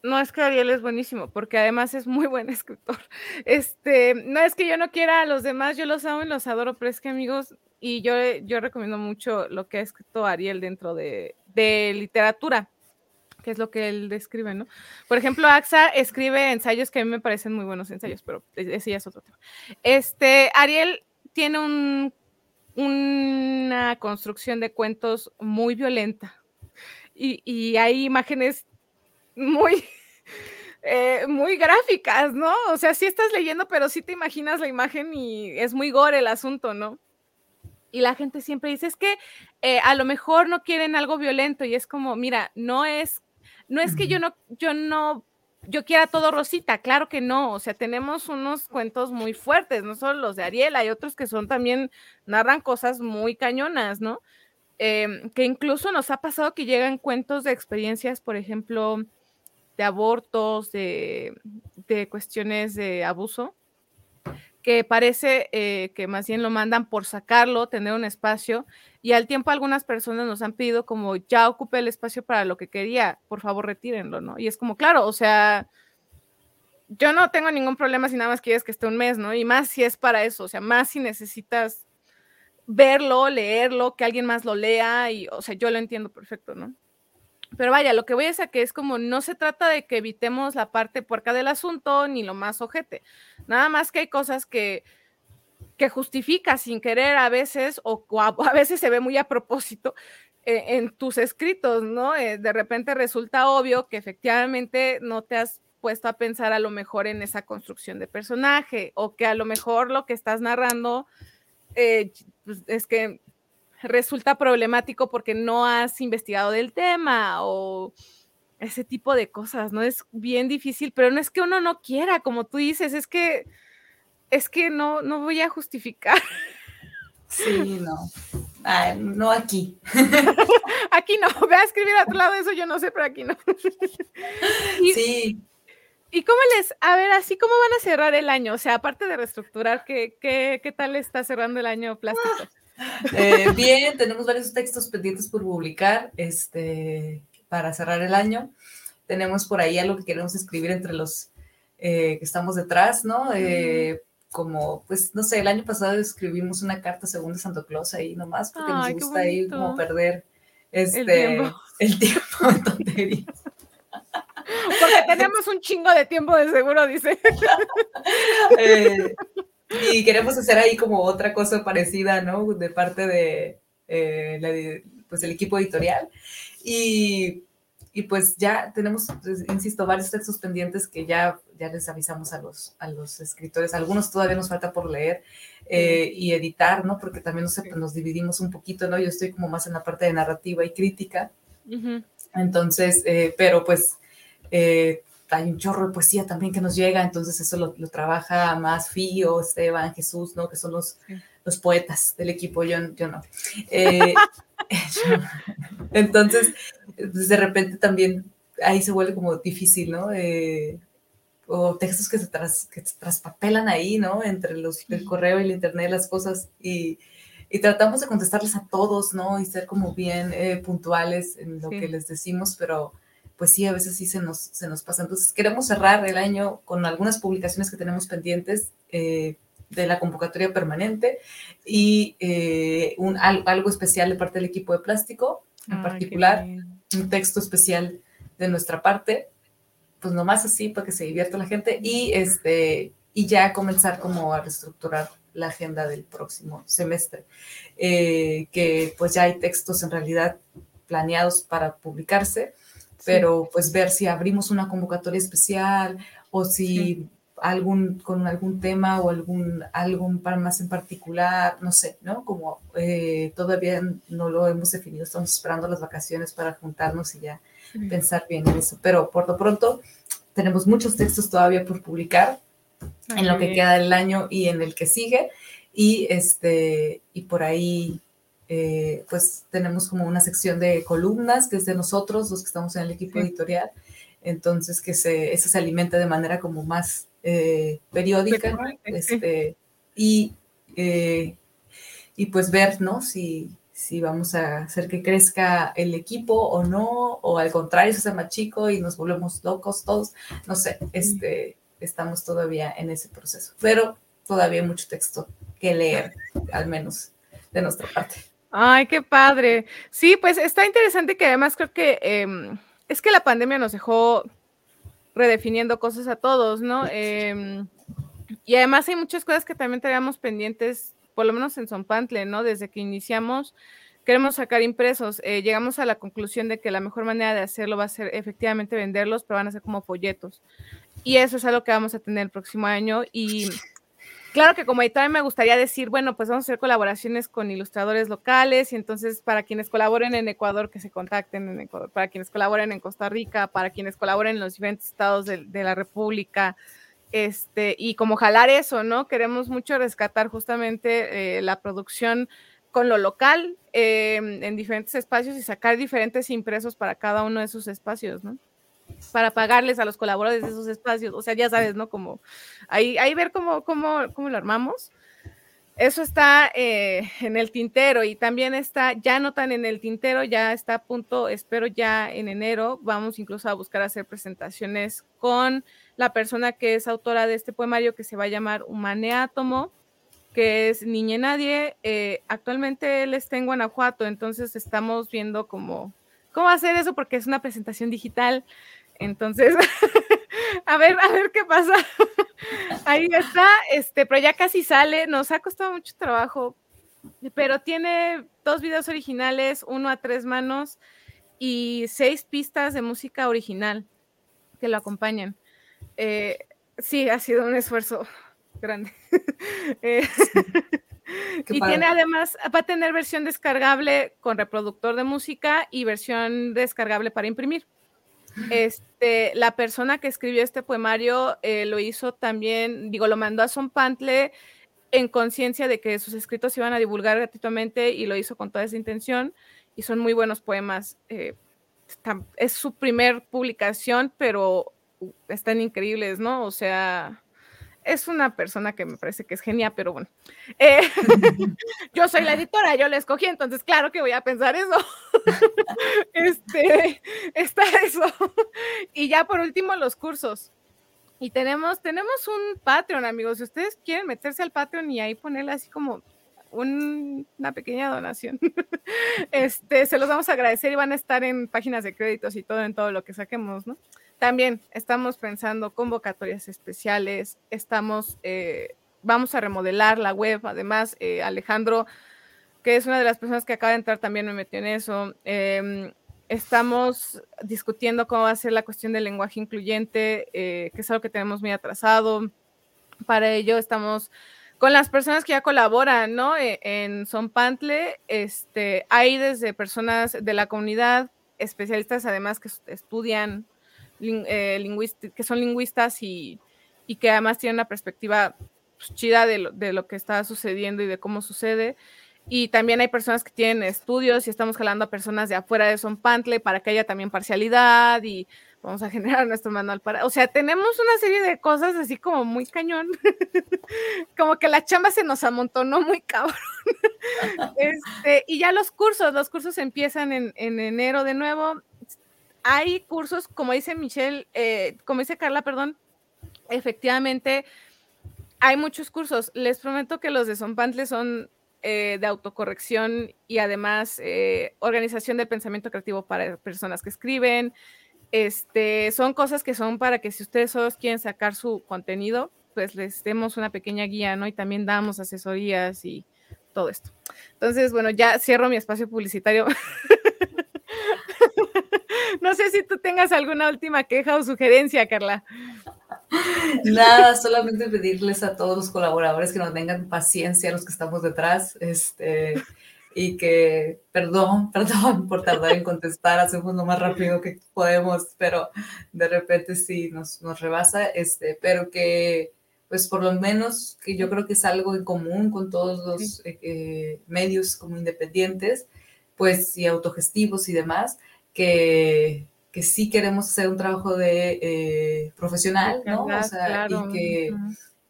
no es que Ariel es buenísimo, porque además es muy buen (laughs) escritor. Este, no es que yo no quiera a los demás, yo los amo y los adoro, pero es que amigos, y yo, yo recomiendo mucho lo que ha escrito Ariel dentro de, de literatura, que es lo que él describe, ¿no? Por ejemplo, AXA escribe ensayos que a mí me parecen muy buenos ensayos, pero ese ya es otro tema. Este, Ariel tiene un, una construcción de cuentos muy violenta. Y, y hay imágenes muy, (laughs) eh, muy gráficas, ¿no? O sea, sí estás leyendo, pero sí te imaginas la imagen y es muy gore el asunto, ¿no? Y la gente siempre dice, es que eh, a lo mejor no quieren algo violento y es como, mira, no es, no es que yo no, yo no, yo quiera todo rosita, claro que no, o sea, tenemos unos cuentos muy fuertes, no solo los de Ariel, hay otros que son también, narran cosas muy cañonas, ¿no? Em, que incluso nos ha pasado que llegan cuentos de experiencias, por ejemplo, de abortos, de, cuestiones de abuso, que parece eh, que más bien lo mandan por sacarlo, tener un espacio, y al tiempo algunas personas nos han pedido como, ya ocupé el espacio para lo que quería, por favor retírenlo, ¿no? Y es como, claro, o sea, yo no tengo ningún problema si nada más quieres que esté un mes, ¿no? Y más si es para eso, o sea, más si necesitas verlo, leerlo, que alguien más lo lea, y, o sea, yo lo entiendo perfecto, ¿no? Pero vaya, lo que voy a decir que es como no se trata de que evitemos la parte puerca del asunto ni lo más ojete. Nada más que hay cosas que, que justifica sin querer a veces o, (laughs) a, veces se ve muy a propósito eh, en tus escritos, ¿no? Eh, de repente resulta obvio que efectivamente no te has puesto a pensar a lo mejor en esa construcción de personaje o que a lo mejor lo que estás narrando eh, pues, es que resulta problemático porque no has investigado del tema o ese tipo de cosas, ¿no? Es bien difícil, pero no es que uno no quiera, como tú dices, es que es que no, no voy a justificar. Sí, no. no aquí. (laughs) aquí no. Ve a escribir a tu lado eso, yo no sé, pero aquí no. (laughs) sí. ¿Y cómo les, a ver, así cómo van a cerrar el año? O sea, aparte de reestructurar, ¿qué, qué, qué tal está cerrando el año plástico? Eh, bien, tenemos varios textos pendientes por publicar este, para cerrar el año. Tenemos por ahí algo que queremos escribir entre los eh, que estamos detrás, ¿no? Eh, como, pues, no sé, el año pasado escribimos una carta según de Santo Claus ahí nomás, porque nos gusta ahí como perder este, el tiempo, en tonterías. Porque tenemos un chingo de tiempo de seguro, dice. (laughs) y queremos hacer ahí como otra cosa parecida, ¿no? De parte de, eh, pues el equipo editorial. Y, y, pues ya tenemos, pues, insisto, varios textos pendientes que ya, ya les avisamos a los, a los escritores. Algunos todavía nos falta por leer eh, y editar, ¿no? Porque también nos, nos dividimos un poquito, ¿no? Yo estoy como más en la parte de narrativa y crítica. Entonces, eh, pero pues hay un chorro de poesía también que nos llega, entonces eso lo, trabaja más Fío, Esteban, Jesús, ¿no? Que son los, los poetas del equipo, yo, yo no. Eh, (laughs) entonces, pues de repente también ahí se vuelve como difícil, ¿no? Eh, o textos que se, tras, que se traspapelan ahí, ¿no? Entre los, el correo y el internet, las cosas, y, y tratamos de contestarles a todos, ¿no? Y ser como bien eh, puntuales en lo que les decimos, pero pues sí, a veces sí se nos, se nos pasa. Entonces, queremos cerrar el año con algunas publicaciones que tenemos pendientes eh, de la convocatoria permanente y eh, un, algo especial de parte del equipo de plástico, en particular, un texto especial de nuestra parte, pues nomás así para que se divierta la gente y, este, y ya comenzar como a reestructurar la agenda del próximo semestre, eh, que pues ya hay textos en realidad planeados para publicarse pero pues ver si abrimos una convocatoria especial o si algún, con algún tema o algún, algún más en particular, no sé, ¿no? Como eh, todavía no lo hemos definido, estamos esperando las vacaciones para juntarnos y ya pensar bien en eso. Pero por lo pronto tenemos muchos textos todavía por publicar en lo que queda del año y en el que sigue. Y, este, y por ahí, eh, pues tenemos como una sección de columnas que es de nosotros, los que estamos en el equipo editorial. Entonces, que se, eso se alimenta de manera como más eh, periódica. Este, y, eh, y pues ver, ¿no? Si, si vamos a hacer que crezca el equipo o no, o al contrario, se hace más chico y nos volvemos locos todos. No sé, este, estamos todavía en ese proceso, pero todavía hay mucho texto que leer, al menos de nuestra parte. Ay, qué padre. Sí, pues está interesante que además creo que em, es que la pandemia nos dejó redefiniendo cosas a todos, ¿no? Em, y además hay muchas cosas que también teníamos pendientes, por lo menos en Sonpantle, ¿no? Desde que iniciamos, queremos sacar impresos. Eh, llegamos a la conclusión de que la mejor manera de hacerlo va a ser efectivamente venderlos, pero van a ser como folletos. Y eso es algo que vamos a tener el próximo año. Y Claro que como editora me gustaría decir, bueno, pues vamos a hacer colaboraciones con ilustradores locales y entonces para quienes colaboren en Ecuador, que se contacten en Ecuador, para quienes colaboren en Costa Rica, para quienes colaboren en los diferentes estados de, la República, este, y como jalar eso, ¿no? Queremos mucho rescatar justamente eh, la producción con lo local eh, en diferentes espacios y sacar diferentes impresos para cada uno de esos espacios, ¿no? Para pagarles a los colaboradores de esos espacios. O sea, ya sabes, ¿no? Como ahí, ahí ver cómo, cómo, cómo lo armamos. Eso está eh, en el tintero y también está, ya no tan en el tintero, ya está a punto, espero ya en enero, vamos incluso a buscar hacer presentaciones con la persona que es autora de este poemario que se va a llamar Humaneátomo, que es Niña Nadie. Eh, actualmente él está en Guanajuato, entonces estamos viendo cómo, cómo hacer eso porque es una presentación digital entonces, (laughs) a ver, a ver qué pasa. (laughs) Ahí está, este, pero ya casi sale, nos ha costado mucho trabajo, pero tiene dos videos originales, uno a tres manos y seis pistas de música original que lo acompañan. Eh, sí, ha sido un esfuerzo grande. (laughs) Eh, y tiene además, va a tener versión descargable con reproductor de música y versión descargable para imprimir. Este, la persona que escribió este poemario eh, lo hizo también, digo, lo mandó a Son Pantle en conciencia de que sus escritos se iban a divulgar gratuitamente y lo hizo con toda esa intención y son muy buenos poemas. Eh, es su primer publicación, pero están increíbles, ¿no? O sea, es una persona que me parece que es genial, pero bueno. Eh, (laughs) yo soy la editora, yo la escogí, entonces claro que voy a pensar eso. (laughs) este, está eso. y ya por último, los cursos. Y tenemos, tenemos un Patreon, amigos. Si ustedes quieren meterse al Patreon y ahí ponerle así como una pequeña donación, (laughs) este, se los vamos a agradecer y van a estar en páginas de créditos y todo en todo lo que saquemos, ¿no? También estamos pensando convocatorias especiales, estamos, eh, vamos a remodelar la web, además eh, Alejandro, que es una de las personas que acaba de entrar, también me metió en eso. Em, estamos discutiendo cómo va a ser la cuestión del lenguaje incluyente, eh, que es algo que tenemos muy atrasado. Para ello estamos con las personas que ya colaboran, ¿no? E, en Son Pantle, este, hay desde personas de la comunidad, especialistas además que estudian eh, que son lingüistas y, que además tienen una perspectiva pues, chida de lo, de lo, que está sucediendo y de cómo sucede. Y también hay personas que tienen estudios y estamos jalando a personas de afuera de Son Pantle para que haya también parcialidad y vamos a generar (laughs) nuestro manual para, o sea, tenemos una serie de cosas así como muy cañón, (laughs) como que la chamba se nos amontonó muy cabrón. (laughs) este, y ya los cursos, los cursos empiezan en, en enero de nuevo hay cursos, como dice Michelle, eh, como dice Carla, perdón, efectivamente hay muchos cursos. Les prometo que los de Sonpantle son eh, de autocorrección y además eh, organización del pensamiento creativo para personas que escriben. Este, son cosas que son para que si ustedes solo quieren sacar su contenido, pues les demos una pequeña guía, ¿no? Y también damos asesorías y todo esto. Entonces, bueno, ya cierro mi espacio publicitario. (laughs) No sé si tú tengas alguna última queja o sugerencia, Carla. Nada, solamente pedirles a todos los colaboradores que nos tengan paciencia, los que estamos detrás, este, y que, perdón, (laughs) perdón por tardar en contestar, hacemos lo más rápido que podemos, pero de repente sí nos, nos rebasa, este, pero que, pues por lo menos, que yo creo que es algo en común con todos los eh, eh, medios como independientes, pues y autogestivos y demás, que, que sí queremos hacer un trabajo de eh, profesional, ¿no? O sea, y, que,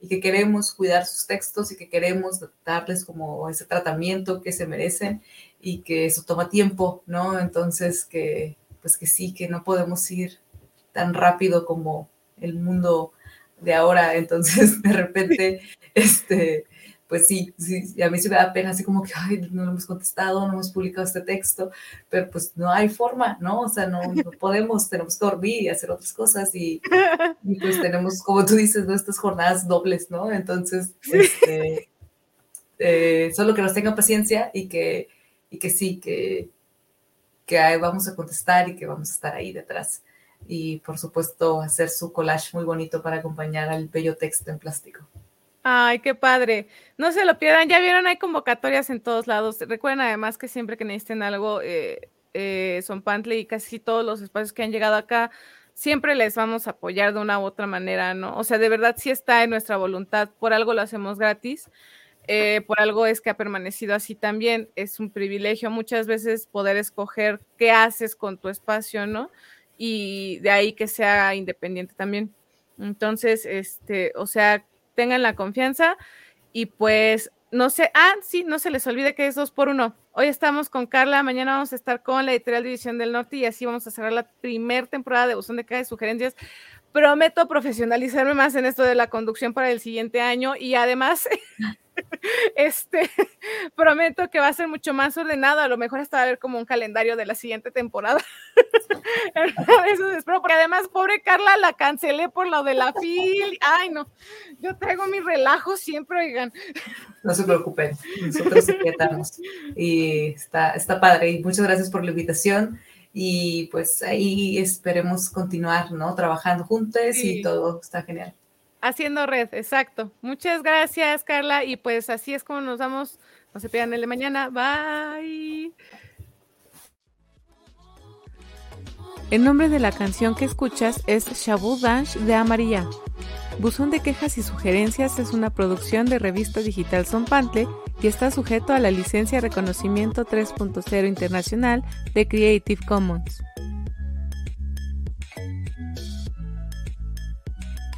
y que queremos cuidar sus textos y que queremos darles como ese tratamiento que se merecen y que eso toma tiempo, ¿no? Entonces, que pues que sí, que no podemos ir tan rápido como el mundo de ahora, entonces (laughs) de repente, este, pues sí, sí, a mí se me da pena, así como que, ay, no lo hemos contestado, no hemos publicado este texto, pero pues no hay forma, ¿no? O sea, no, no (laughs) podemos, tenemos que dormir y hacer otras cosas y, (laughs) y, pues tenemos, como tú dices, ¿no? estas jornadas dobles, ¿no? Entonces, este, (laughs) eh, solo que nos tengan paciencia y que, y que sí, que, que ahí vamos a contestar y que vamos a estar ahí detrás. Y por supuesto, hacer su collage muy bonito para acompañar al bello texto en plástico. Ay, qué padre. No se lo pierdan. Ya vieron, hay convocatorias en todos lados. Recuerden además que siempre que necesiten algo, eh, eh, son Pantle y casi todos los espacios que han llegado acá, siempre les vamos a apoyar de una u otra manera, ¿no? O sea, de verdad sí está en nuestra voluntad. Por algo lo hacemos gratis. Eh, por algo es que ha permanecido así también. Es un privilegio muchas veces poder escoger qué haces con tu espacio, ¿no? Y de ahí que sea independiente también. Entonces, este, o sea, tengan la confianza y pues no sé, ah, sí, no se les olvide que es dos por uno. Hoy estamos con Carla, mañana vamos a estar con la editorial División del Norte y así vamos a cerrar la primera temporada de Buzón de Caja de Sugerencias. Prometo profesionalizarme más en esto de la conducción para el siguiente año y además (laughs) este, (laughs) prometo que va a ser mucho más ordenado, a lo mejor hasta va a haber como un calendario de la siguiente temporada. (laughs) Eso espero, porque además, pobre Carla, la cancelé por lo de la fil. Ay, no, yo traigo mi relajo siempre, oigan. No se preocupen, nosotros estamos. Y está, está padre, y muchas gracias por la invitación. Y pues ahí esperemos continuar, ¿no? Trabajando juntos y todo está genial. Haciendo red, exacto. Muchas gracias, Carla. Y pues así es como nos vamos. No se pierdan el de mañana. Bye. El nombre de la canción que escuchas es Shabu Dansh de Amarilla. Buzón de quejas y sugerencias es una producción de revista digital Son Pantle y está sujeto a la licencia Reconocimiento 3.0 Internacional de Creative Commons.